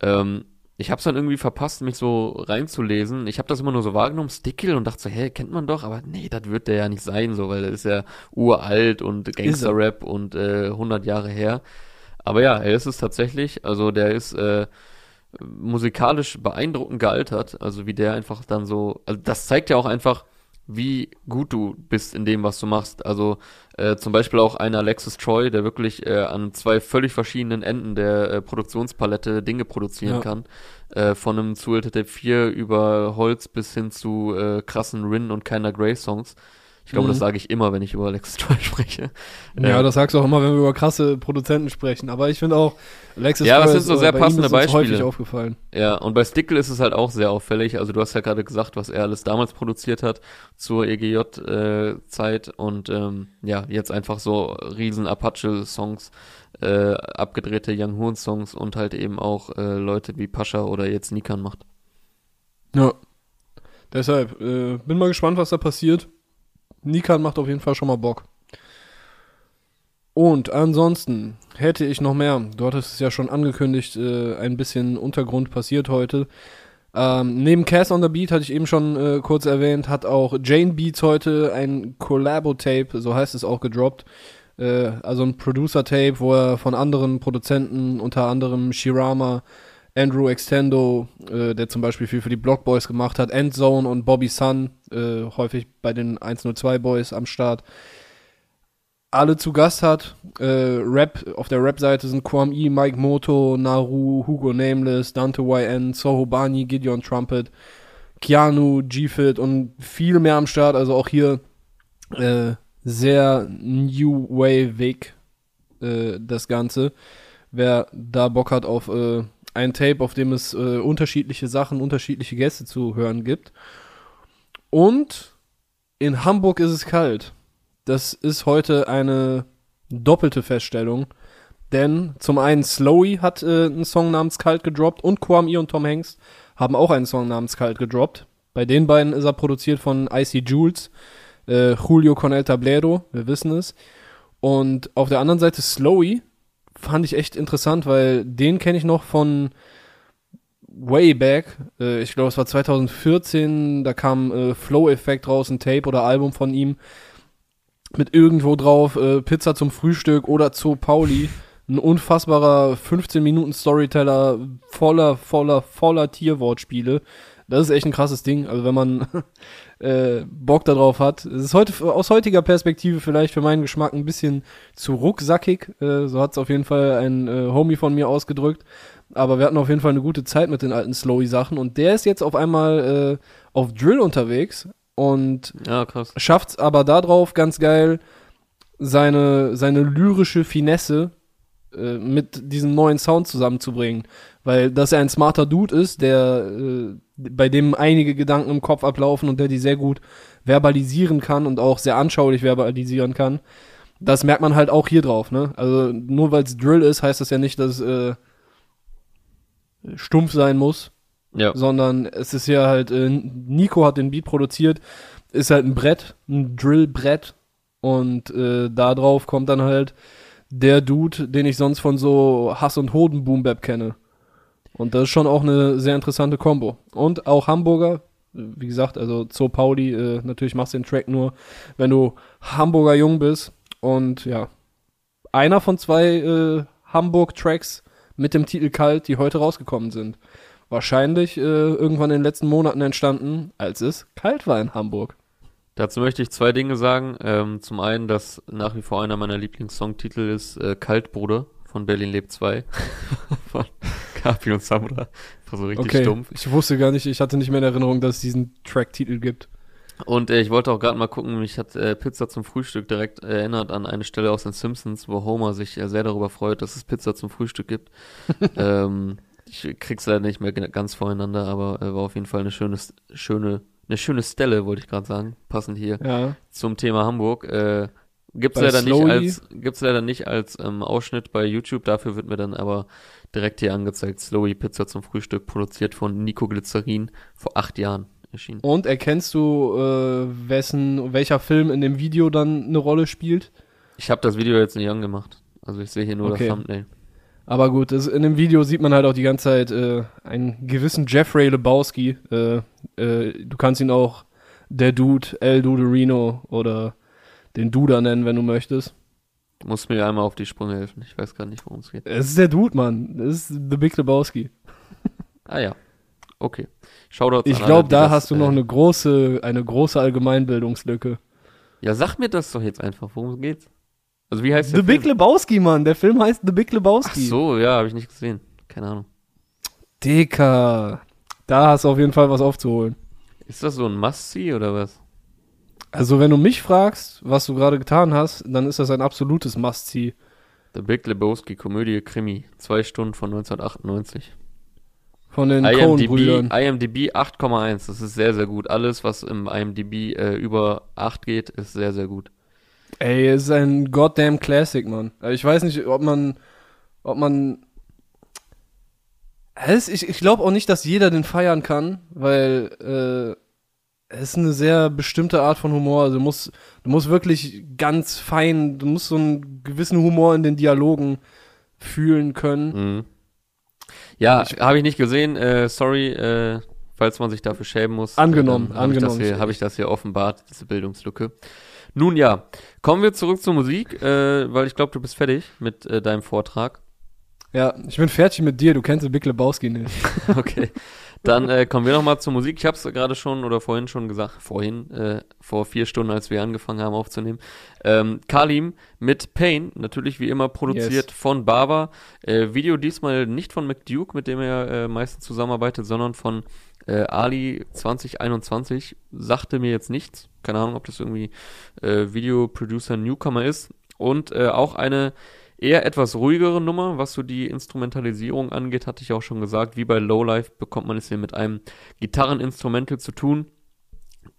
Ähm, ich habe es dann irgendwie verpasst, mich so reinzulesen. Ich habe das immer nur so wahrgenommen, Stickle, und dachte so, hä, kennt man doch, aber nee, das wird der ja nicht sein, so, weil der ist ja uralt und Gangster-Rap und äh, 100 Jahre her. Aber ja, er ist es tatsächlich. Also der ist äh, musikalisch beeindruckend gealtert. Also wie der einfach dann so, also das zeigt ja auch einfach, wie gut du bist in dem, was du machst. Also äh, zum Beispiel auch ein Alexis Troy, der wirklich äh, an zwei völlig verschiedenen Enden der äh, Produktionspalette Dinge produzieren ja. kann. Äh, von einem Zuhälter Tape 4 über Holz bis hin zu äh, krassen Rin und keiner Grey Songs. Ich glaube, mhm. das sage ich immer, wenn ich über Alexis Troy spreche. Ja, ähm, das sagst du auch immer, wenn wir über krasse Produzenten sprechen. Aber ich finde auch, Alexis ja, das sind so sehr passende Beispiele. häufig aufgefallen. Ja, und bei Stickle ist es halt auch sehr auffällig. Also du hast ja gerade gesagt, was er alles damals produziert hat zur EGJ-Zeit äh, und ähm, ja, jetzt einfach so riesen Apache-Songs, äh, abgedrehte Young Horn-Songs und halt eben auch äh, Leute wie Pascha oder jetzt Nikan macht. Ja. Deshalb, äh, bin mal gespannt, was da passiert. Nikan macht auf jeden Fall schon mal Bock. Und ansonsten hätte ich noch mehr. Du hattest es ja schon angekündigt, äh, ein bisschen Untergrund passiert heute. Ähm, neben Cass on the Beat hatte ich eben schon äh, kurz erwähnt, hat auch Jane Beats heute ein Collabo-Tape, so heißt es auch, gedroppt. Äh, also ein Producer-Tape, wo er von anderen Produzenten, unter anderem Shirama, Andrew Extendo, äh, der zum Beispiel viel für die Block Boys gemacht hat, Endzone und Bobby Sun, äh, häufig bei den 102 Boys am Start, alle zu Gast hat. Äh, Rap, auf der Rap-Seite sind Kwam E, Mike Moto, Naru, Hugo Nameless, Dante YN, Soho Bani, Gideon Trumpet, Keanu, G-Fit und viel mehr am Start. Also auch hier äh, sehr New Wave-Weg äh, das Ganze. Wer da Bock hat auf äh, ein Tape, auf dem es äh, unterschiedliche Sachen, unterschiedliche Gäste zu hören gibt. Und in Hamburg ist es kalt. Das ist heute eine doppelte Feststellung. Denn zum einen Slowy hat äh, einen Song namens Kalt gedroppt und Kwame und Tom Hanks haben auch einen Song namens Kalt gedroppt. Bei den beiden ist er produziert von Icy Jules, äh, Julio Conel Tablero, wir wissen es. Und auf der anderen Seite Slowy fand ich echt interessant, weil den kenne ich noch von way back. Äh, ich glaube, es war 2014, da kam äh, Flow Effect raus, ein Tape oder Album von ihm mit irgendwo drauf äh, Pizza zum Frühstück oder Zoo Pauli. Ein unfassbarer 15 Minuten Storyteller voller, voller, voller Tierwortspiele. Das ist echt ein krasses Ding. Also wenn man äh, Bock darauf hat. Es ist heute aus heutiger Perspektive vielleicht für meinen Geschmack ein bisschen zu rucksackig. Äh, so hat es auf jeden Fall ein äh, Homie von mir ausgedrückt. Aber wir hatten auf jeden Fall eine gute Zeit mit den alten Slowy-Sachen. Und der ist jetzt auf einmal äh, auf Drill unterwegs und Ja, krass. schafft's aber darauf ganz geil, seine, seine lyrische Finesse äh, mit diesem neuen Sound zusammenzubringen. Weil, dass er ein smarter Dude ist, der, äh, bei dem einige Gedanken im Kopf ablaufen und der die sehr gut verbalisieren kann und auch sehr anschaulich verbalisieren kann. Das merkt man halt auch hier drauf, ne? Also, nur weil es Drill ist, heißt das ja nicht, dass es äh, stumpf sein muss Ja. sondern es ist ja halt, äh, Nico hat den Beat produziert, ist halt ein Brett, ein Drillbrett und äh, da drauf kommt dann halt der Dude, den ich sonst von so Hass und Hoden Boom Bap kenne. Und das ist schon auch eine sehr interessante Combo. Und auch Hamburger, wie gesagt, also Zo Pauli, äh, natürlich machst du den Track nur, wenn du Hamburger Jung bist. Und ja, einer von zwei äh, Hamburg-Tracks mit dem Titel Kalt, die heute rausgekommen sind. Wahrscheinlich äh, irgendwann in den letzten Monaten entstanden, als es kalt war in Hamburg. Dazu möchte ich zwei Dinge sagen. Ähm, zum einen, dass nach wie vor einer meiner Lieblingssongtitel ist äh, Kaltbruder von Berlin lebt 2 Kapi und Samra. War so richtig Okay, stumpf. ich wusste gar nicht, ich hatte nicht mehr in Erinnerung, dass es diesen Track-Titel gibt. Und äh, ich wollte auch gerade mal gucken, mich hat äh, Pizza zum Frühstück direkt erinnert an eine Stelle aus den Simpsons, wo Homer sich äh, sehr darüber freut, dass es Pizza zum Frühstück gibt. ähm, ich krieg's leider nicht mehr ganz voreinander, aber äh, war auf jeden Fall eine schöne, schöne, eine schöne Stelle, wollte ich gerade sagen, passend hier Ja. zum Thema Hamburg. Äh, gibt's Bei leider nicht als gibt's leider nicht als ähm, Ausschnitt bei YouTube. Dafür wird mir dann aber direkt hier angezeigt. Slowy Pizza zum Frühstück, produziert von Nico Glycerin vor acht Jahren erschienen. Und erkennst du, äh, wessen, welcher Film in dem Video dann eine Rolle spielt? Ich habe das Video jetzt nicht angemacht. Also ich sehe hier nur Okay. das Thumbnail. Aber gut, das, in dem Video sieht man halt auch die ganze Zeit äh, einen gewissen Jeffrey Lebowski. Äh, äh, du kannst ihn auch der Dude, El Duderino oder den Duder nennen, wenn du möchtest. Du musst mir einmal auf die Sprünge helfen. Ich weiß gar nicht, worum es geht. Es ist der Dude, Mann. Das ist The Big Lebowski. Ah ja. Okay. Shoutouts Ich glaube, da das, hast du äh, noch eine große, eine große Allgemeinbildungslücke. Ja, sag mir das doch jetzt einfach. Worum geht's? Also wie heißt The der Big Film? Lebowski, Mann. Der Film heißt The Big Ach Lebowski. so, ja, habe ich nicht gesehen. Keine Ahnung. Dicker. Da hast du auf jeden Fall was aufzuholen. Ist das so ein Must-See oder was? Also, wenn du mich fragst, was du gerade getan hast, dann ist das ein absolutes Must-See. The Big Lebowski, Komödie, Krimi. Zwei Stunden von 1998. Von den IMDb. IMDb 8,1. Das ist sehr, sehr gut. Alles, was im IMDb äh, über 8 geht, ist sehr, sehr gut. Ey, es ist ein goddamn Classic, Mann. Also Ich weiß nicht, ob man, ob man, ich, ich glaube auch nicht, dass jeder den feiern kann, weil, äh, es ist eine sehr bestimmte Art von Humor. Also du musst, du musst wirklich ganz fein, du musst so einen gewissen Humor in den Dialogen fühlen können. Mhm. Ja, habe ich nicht gesehen. Äh, sorry, äh, falls man sich dafür schämen muss. Angenommen, äh, Habe ich, das angenommen. hier- hab ich das hier offenbart, diese Bildungslücke. Nun ja, kommen wir zurück zur Musik, äh, weil ich glaube, du bist fertig mit äh, deinem Vortrag. Ja, ich bin fertig mit dir, du kennst den Big Lebowski nicht. Okay. Dann äh, kommen wir nochmal zur Musik. Ich habe es gerade schon oder vorhin schon gesagt, vorhin, äh, vor vier Stunden, als wir angefangen haben aufzunehmen. Ähm, Kalim mit Pain, natürlich wie immer produziert Yes. von Baba. Äh, Video diesmal nicht von McDuke, mit dem er äh, meistens zusammenarbeitet, sondern von äh, Ali 2021. Sagte mir jetzt nichts. Keine Ahnung, ob das irgendwie äh, Videoproducer Newcomer ist. Und äh, auch eine eher etwas ruhigere Nummer, was so die Instrumentalisierung angeht, hatte ich auch schon gesagt. Wie bei Lowlife bekommt man es hier mit einem Gitarreninstrumental zu tun.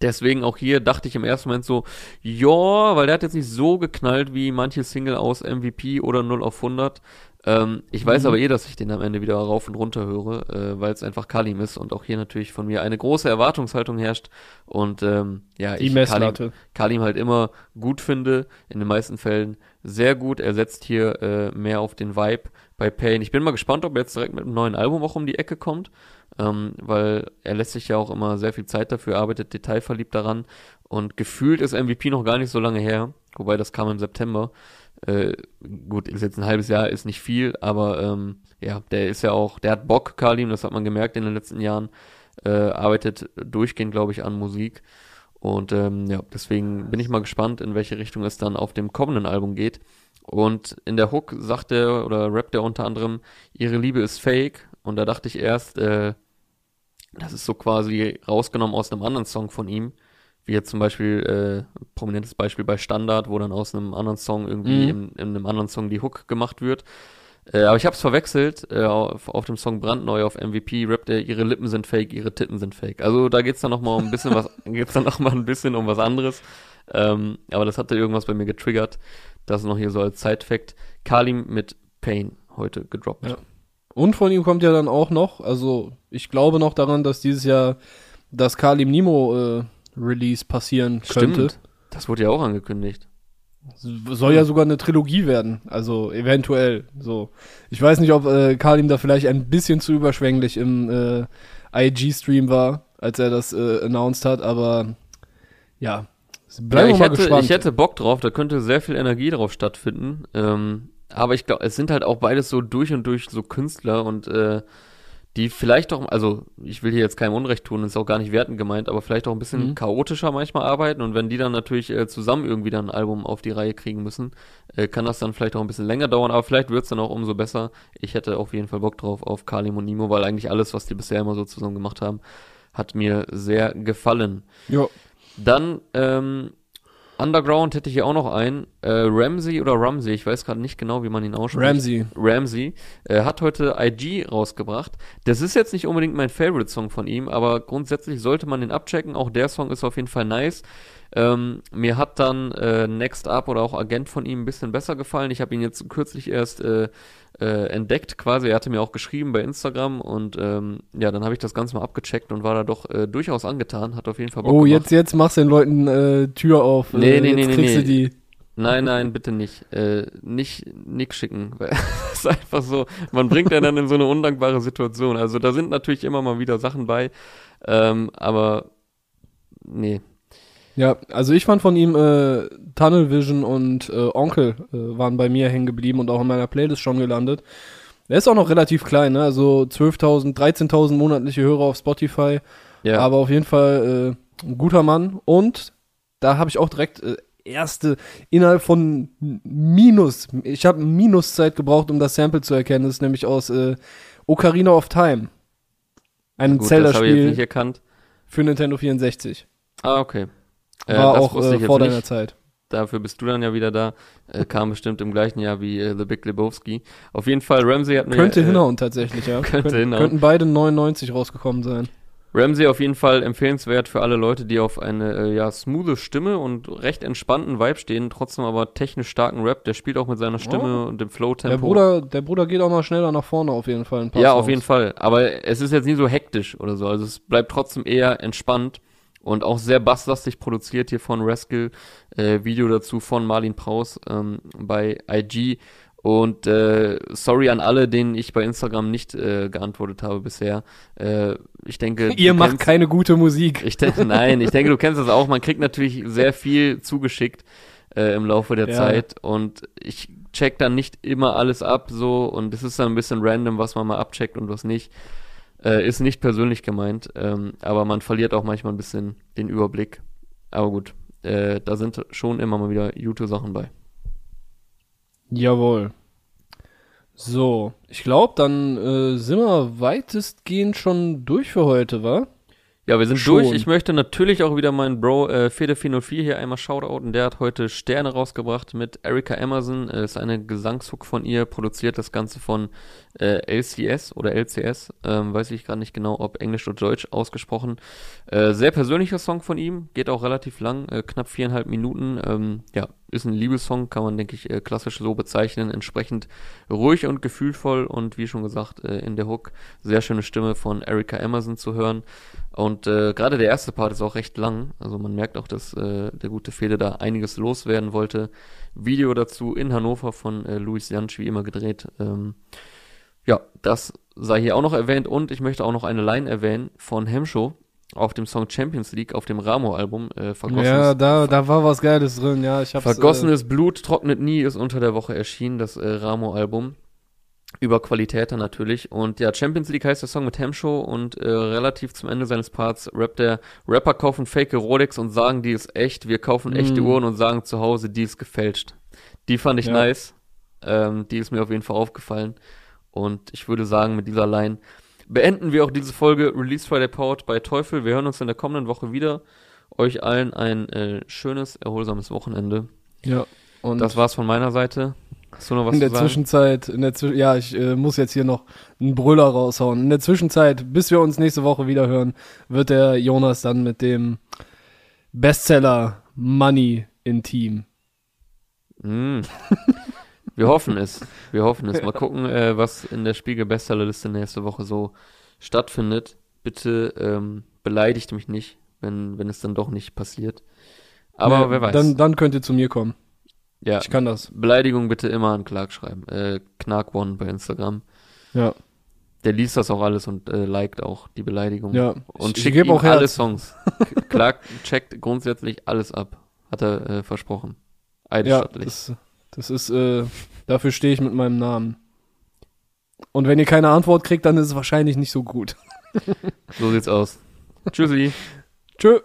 Deswegen auch hier dachte ich im ersten Moment so, ja, weil der hat jetzt nicht so geknallt wie manche Single aus MVP oder 0 auf 100. Ähm, ich weiß Mhm. aber eh, dass ich den am Ende wieder rauf und runter höre, äh, weil es einfach Kalim ist und auch hier natürlich von mir eine große Erwartungshaltung herrscht und ähm, ja, Die ich Kalim, Messlatte. Kalim halt immer gut finde, in den meisten Fällen sehr gut. Er setzt hier äh, mehr auf den Vibe bei Payne. Ich bin mal gespannt, ob er jetzt direkt mit einem neuen Album auch um die Ecke kommt, ähm, weil er lässt sich ja auch immer sehr viel Zeit dafür, arbeitet detailverliebt daran und gefühlt ist MVP noch gar nicht so lange her, wobei das kam im September. Äh, gut, ist jetzt ein halbes Jahr, ist nicht viel, aber ähm, ja, der ist ja auch, der hat Bock, Kalim, das hat man gemerkt in den letzten Jahren, äh, arbeitet durchgehend, glaube ich, an Musik. Und ähm, ja, deswegen bin ich mal gespannt, in welche Richtung es dann auf dem kommenden Album geht. Und in der Hook sagt er oder rappt er unter anderem, ihre Liebe ist fake. Und da dachte ich erst, äh, das ist so quasi rausgenommen aus einem anderen Song von ihm. Wie jetzt zum Beispiel, äh, prominentes Beispiel bei Standard, wo dann aus einem anderen Song irgendwie Mhm. in, in einem anderen Song die Hook gemacht wird. Äh, aber ich habe es verwechselt. Äh, auf, auf dem Song Brandneu auf MVP rappt er, ihre Lippen sind fake, ihre Titten sind fake. Also da geht's dann noch mal um ein bisschen was, geht's dann noch mal ein bisschen um was anderes. Ähm, aber das hatte irgendwas bei mir getriggert. Das noch hier so als Side-Fact. Kalim mit Pain heute gedroppt. Ja. Und von ihm kommt ja dann auch noch, also ich glaube noch daran, dass dieses Jahr das Kalim Nimo äh, Release passieren könnte. Stimmt. Das wurde ja auch angekündigt. Soll ja sogar eine Trilogie werden, also eventuell. So, ich weiß nicht, ob äh, Kalim da vielleicht ein bisschen zu überschwänglich im äh, IG-Stream war, als er das äh, announced hat, aber ja, bleiben ja, ich, mal hätte, gespannt. ich hätte Bock drauf, da könnte sehr viel Energie drauf stattfinden. Ähm, aber ich glaube, es sind halt auch beides so durch und durch so Künstler und äh, die vielleicht auch, also ich will hier jetzt keinem Unrecht tun, ist auch gar nicht wertend gemeint, aber vielleicht auch ein bisschen Mhm. chaotischer manchmal arbeiten und wenn die dann natürlich äh, zusammen irgendwie dann ein Album auf die Reihe kriegen müssen, äh, kann das dann vielleicht auch ein bisschen länger dauern, aber vielleicht wird's dann auch umso besser. Ich hätte auf jeden Fall Bock drauf auf Kalim und Nimo, weil eigentlich alles, was die bisher immer so zusammen gemacht haben, hat mir sehr gefallen. ja, Dann ähm, Underground hätte ich hier auch noch einen. Äh, Ramsey oder Ramsey, ich weiß gerade nicht genau, wie man ihn ausspricht. Ramsey. Ramsey äh, hat heute IG rausgebracht. Das ist jetzt nicht unbedingt mein Favorite-Song von ihm, aber grundsätzlich sollte man den abchecken. Auch der Song ist auf jeden Fall nice. Ähm, mir hat dann äh, Next Up oder auch Agent von ihm ein bisschen besser gefallen. Ich habe ihn jetzt kürzlich erst äh, äh, entdeckt quasi. Er hatte mir auch geschrieben bei Instagram und ähm, ja, dann habe ich das Ganze mal abgecheckt und war da doch äh, durchaus angetan. Hat auf jeden Fall Bock Oh, gemacht. jetzt, jetzt machst du den Leuten äh, Tür auf. Nee, äh, nee, nee, nee, du nee. die. Nein, nein, bitte nicht. Äh, nicht Nick schicken. ist einfach so, man bringt ja dann in so eine undankbare Situation. Also da sind natürlich immer mal wieder Sachen bei, ähm, aber nee. Ja, also ich fand von ihm äh, Tunnel Vision und äh, Onkel äh, waren bei mir hängen geblieben und auch in meiner Playlist schon gelandet. Er ist auch noch relativ klein, ne? Also 12.000, 13.000 monatliche Hörer auf Spotify. Ja, Aber auf jeden Fall äh, ein guter Mann. Und da habe ich auch direkt äh, erste innerhalb von Minus. Ich habe Minuszeit gebraucht, um das Sample zu erkennen. Das ist nämlich aus äh, Ocarina of Time. Ein gut, das habe ich jetzt Zelda-Spiel für Nintendo 64. Ah, okay. Äh, War auch äh, vor nicht. deiner Zeit. Dafür bist du dann ja wieder da. Äh, kam bestimmt im gleichen Jahr wie äh, The Big Lebowski. Auf jeden Fall, Ramsey hat mir... Könnte äh, hinhauen tatsächlich, ja. könnte Könnt- hinhauen. Könnten beide 99 rausgekommen sein. Ramsey auf jeden Fall empfehlenswert für alle Leute, die auf eine äh, ja smoothe Stimme und recht entspannten Vibe stehen, trotzdem aber technisch starken Rap. Der spielt auch mit seiner Stimme und dem Flow-Tempo. Der Bruder, der Bruder geht auch noch schneller nach vorne auf jeden Fall. ein paar Ja, Songs. auf jeden Fall. Aber es ist jetzt nie so hektisch oder so. Also es bleibt trotzdem eher entspannt und auch sehr basslastig produziert hier von Rascal. Äh, Video dazu von Marlin Praus ähm, bei IG. Und äh, sorry an alle, denen ich bei Instagram nicht äh, geantwortet habe bisher. Äh, ich denke, Ihr macht kennst- keine gute Musik. ich denke, nein, ich denke, du kennst das auch. Man kriegt natürlich sehr viel zugeschickt äh, im Laufe der Ja. Zeit und ich check dann nicht immer alles ab so und es ist dann ein bisschen random, was man mal abcheckt und was nicht. Äh, ist nicht persönlich gemeint, ähm, aber man verliert auch manchmal ein bisschen den Überblick. Aber gut, äh, da sind schon immer mal wieder gute Sachen bei. Jawohl. So, ich glaube, dann äh, sind wir weitestgehend schon durch für heute, wa? Ja, wir sind Schon. durch. Ich möchte natürlich auch wieder meinen Bro äh, Fede404 hier einmal shoutouten. Der hat heute Sterne rausgebracht mit Erika Emerson. Äh, ist eine Gesangshook von ihr, produziert das Ganze von äh, LCS oder LCS. Ähm, weiß ich gerade nicht genau, ob Englisch oder Deutsch ausgesprochen. Äh, sehr persönlicher Song von ihm, geht auch relativ lang, äh, knapp viereinhalb Minuten. Ähm, ja, ist ein Liebessong, kann man, denke ich, äh, klassisch so bezeichnen. Entsprechend ruhig und gefühlvoll und wie schon gesagt, äh, in der Hook sehr schöne Stimme von Erika Emerson zu hören. Und äh, gerade der erste Part ist auch recht lang. Also man merkt auch, dass äh, der gute Fede da einiges loswerden wollte. Video dazu in Hannover von äh, Luis Jansch wie immer gedreht. Ähm, ja, das sei hier auch noch erwähnt und ich möchte auch noch eine Line erwähnen von Hemshow auf dem Song Champions League auf dem Ramo-Album äh, vergossenes, Ja, da, da war was Geiles drin, ja. Ich hab's, vergossenes äh, Blut trocknet nie ist unter der Woche erschienen, das äh, Ramo-Album. Über Qualität dann natürlich. Und ja, Champions League heißt der Song mit Hemshow und äh, relativ zum Ende seines Parts rappt der Rapper kaufen fake Rolex und sagen, die ist echt. Wir kaufen echte mm. Uhren und sagen zu Hause, die ist gefälscht. Die fand ich ja. nice. Ähm, die ist mir auf jeden Fall aufgefallen. Und ich würde sagen, mit dieser Line beenden wir auch diese Folge Release Friday Powered bei Teufel. Wir hören uns in der kommenden Woche wieder. Euch allen ein äh, schönes, erholsames Wochenende. Ja. Und das war's von meiner Seite. Hast du noch was in der Zwischenzeit, in der Zwisch ja, ich äh, muss jetzt hier noch einen Brüller raushauen. In der Zwischenzeit, bis wir uns nächste Woche wieder hören, wird der Jonas dann mit dem Bestseller Money in Team. Mm. Wir hoffen es. Wir hoffen es. Mal gucken, äh, was in der Spiegel-Bestsellerliste nächste Woche so stattfindet. Bitte ähm, beleidigt mich nicht, wenn, wenn es dann doch nicht passiert. Aber ja, wer weiß. Dann, dann könnt ihr zu mir kommen. Ja. Ich kann das. Beleidigung bitte immer an Clark schreiben. Äh, Knark One bei Instagram. Ja. Der liest das auch alles und äh, liked auch die Beleidigung. Ja. Und ich, schickt ich ihm auch alle Songs. Clark checkt grundsätzlich alles ab. Hat er äh, versprochen. Eidesstattlich. Ja, das, das ist, äh, dafür stehe ich mit meinem Namen. Und wenn ihr keine Antwort kriegt, dann ist es wahrscheinlich nicht so gut. so sieht's aus. Tschüssi. Tschö.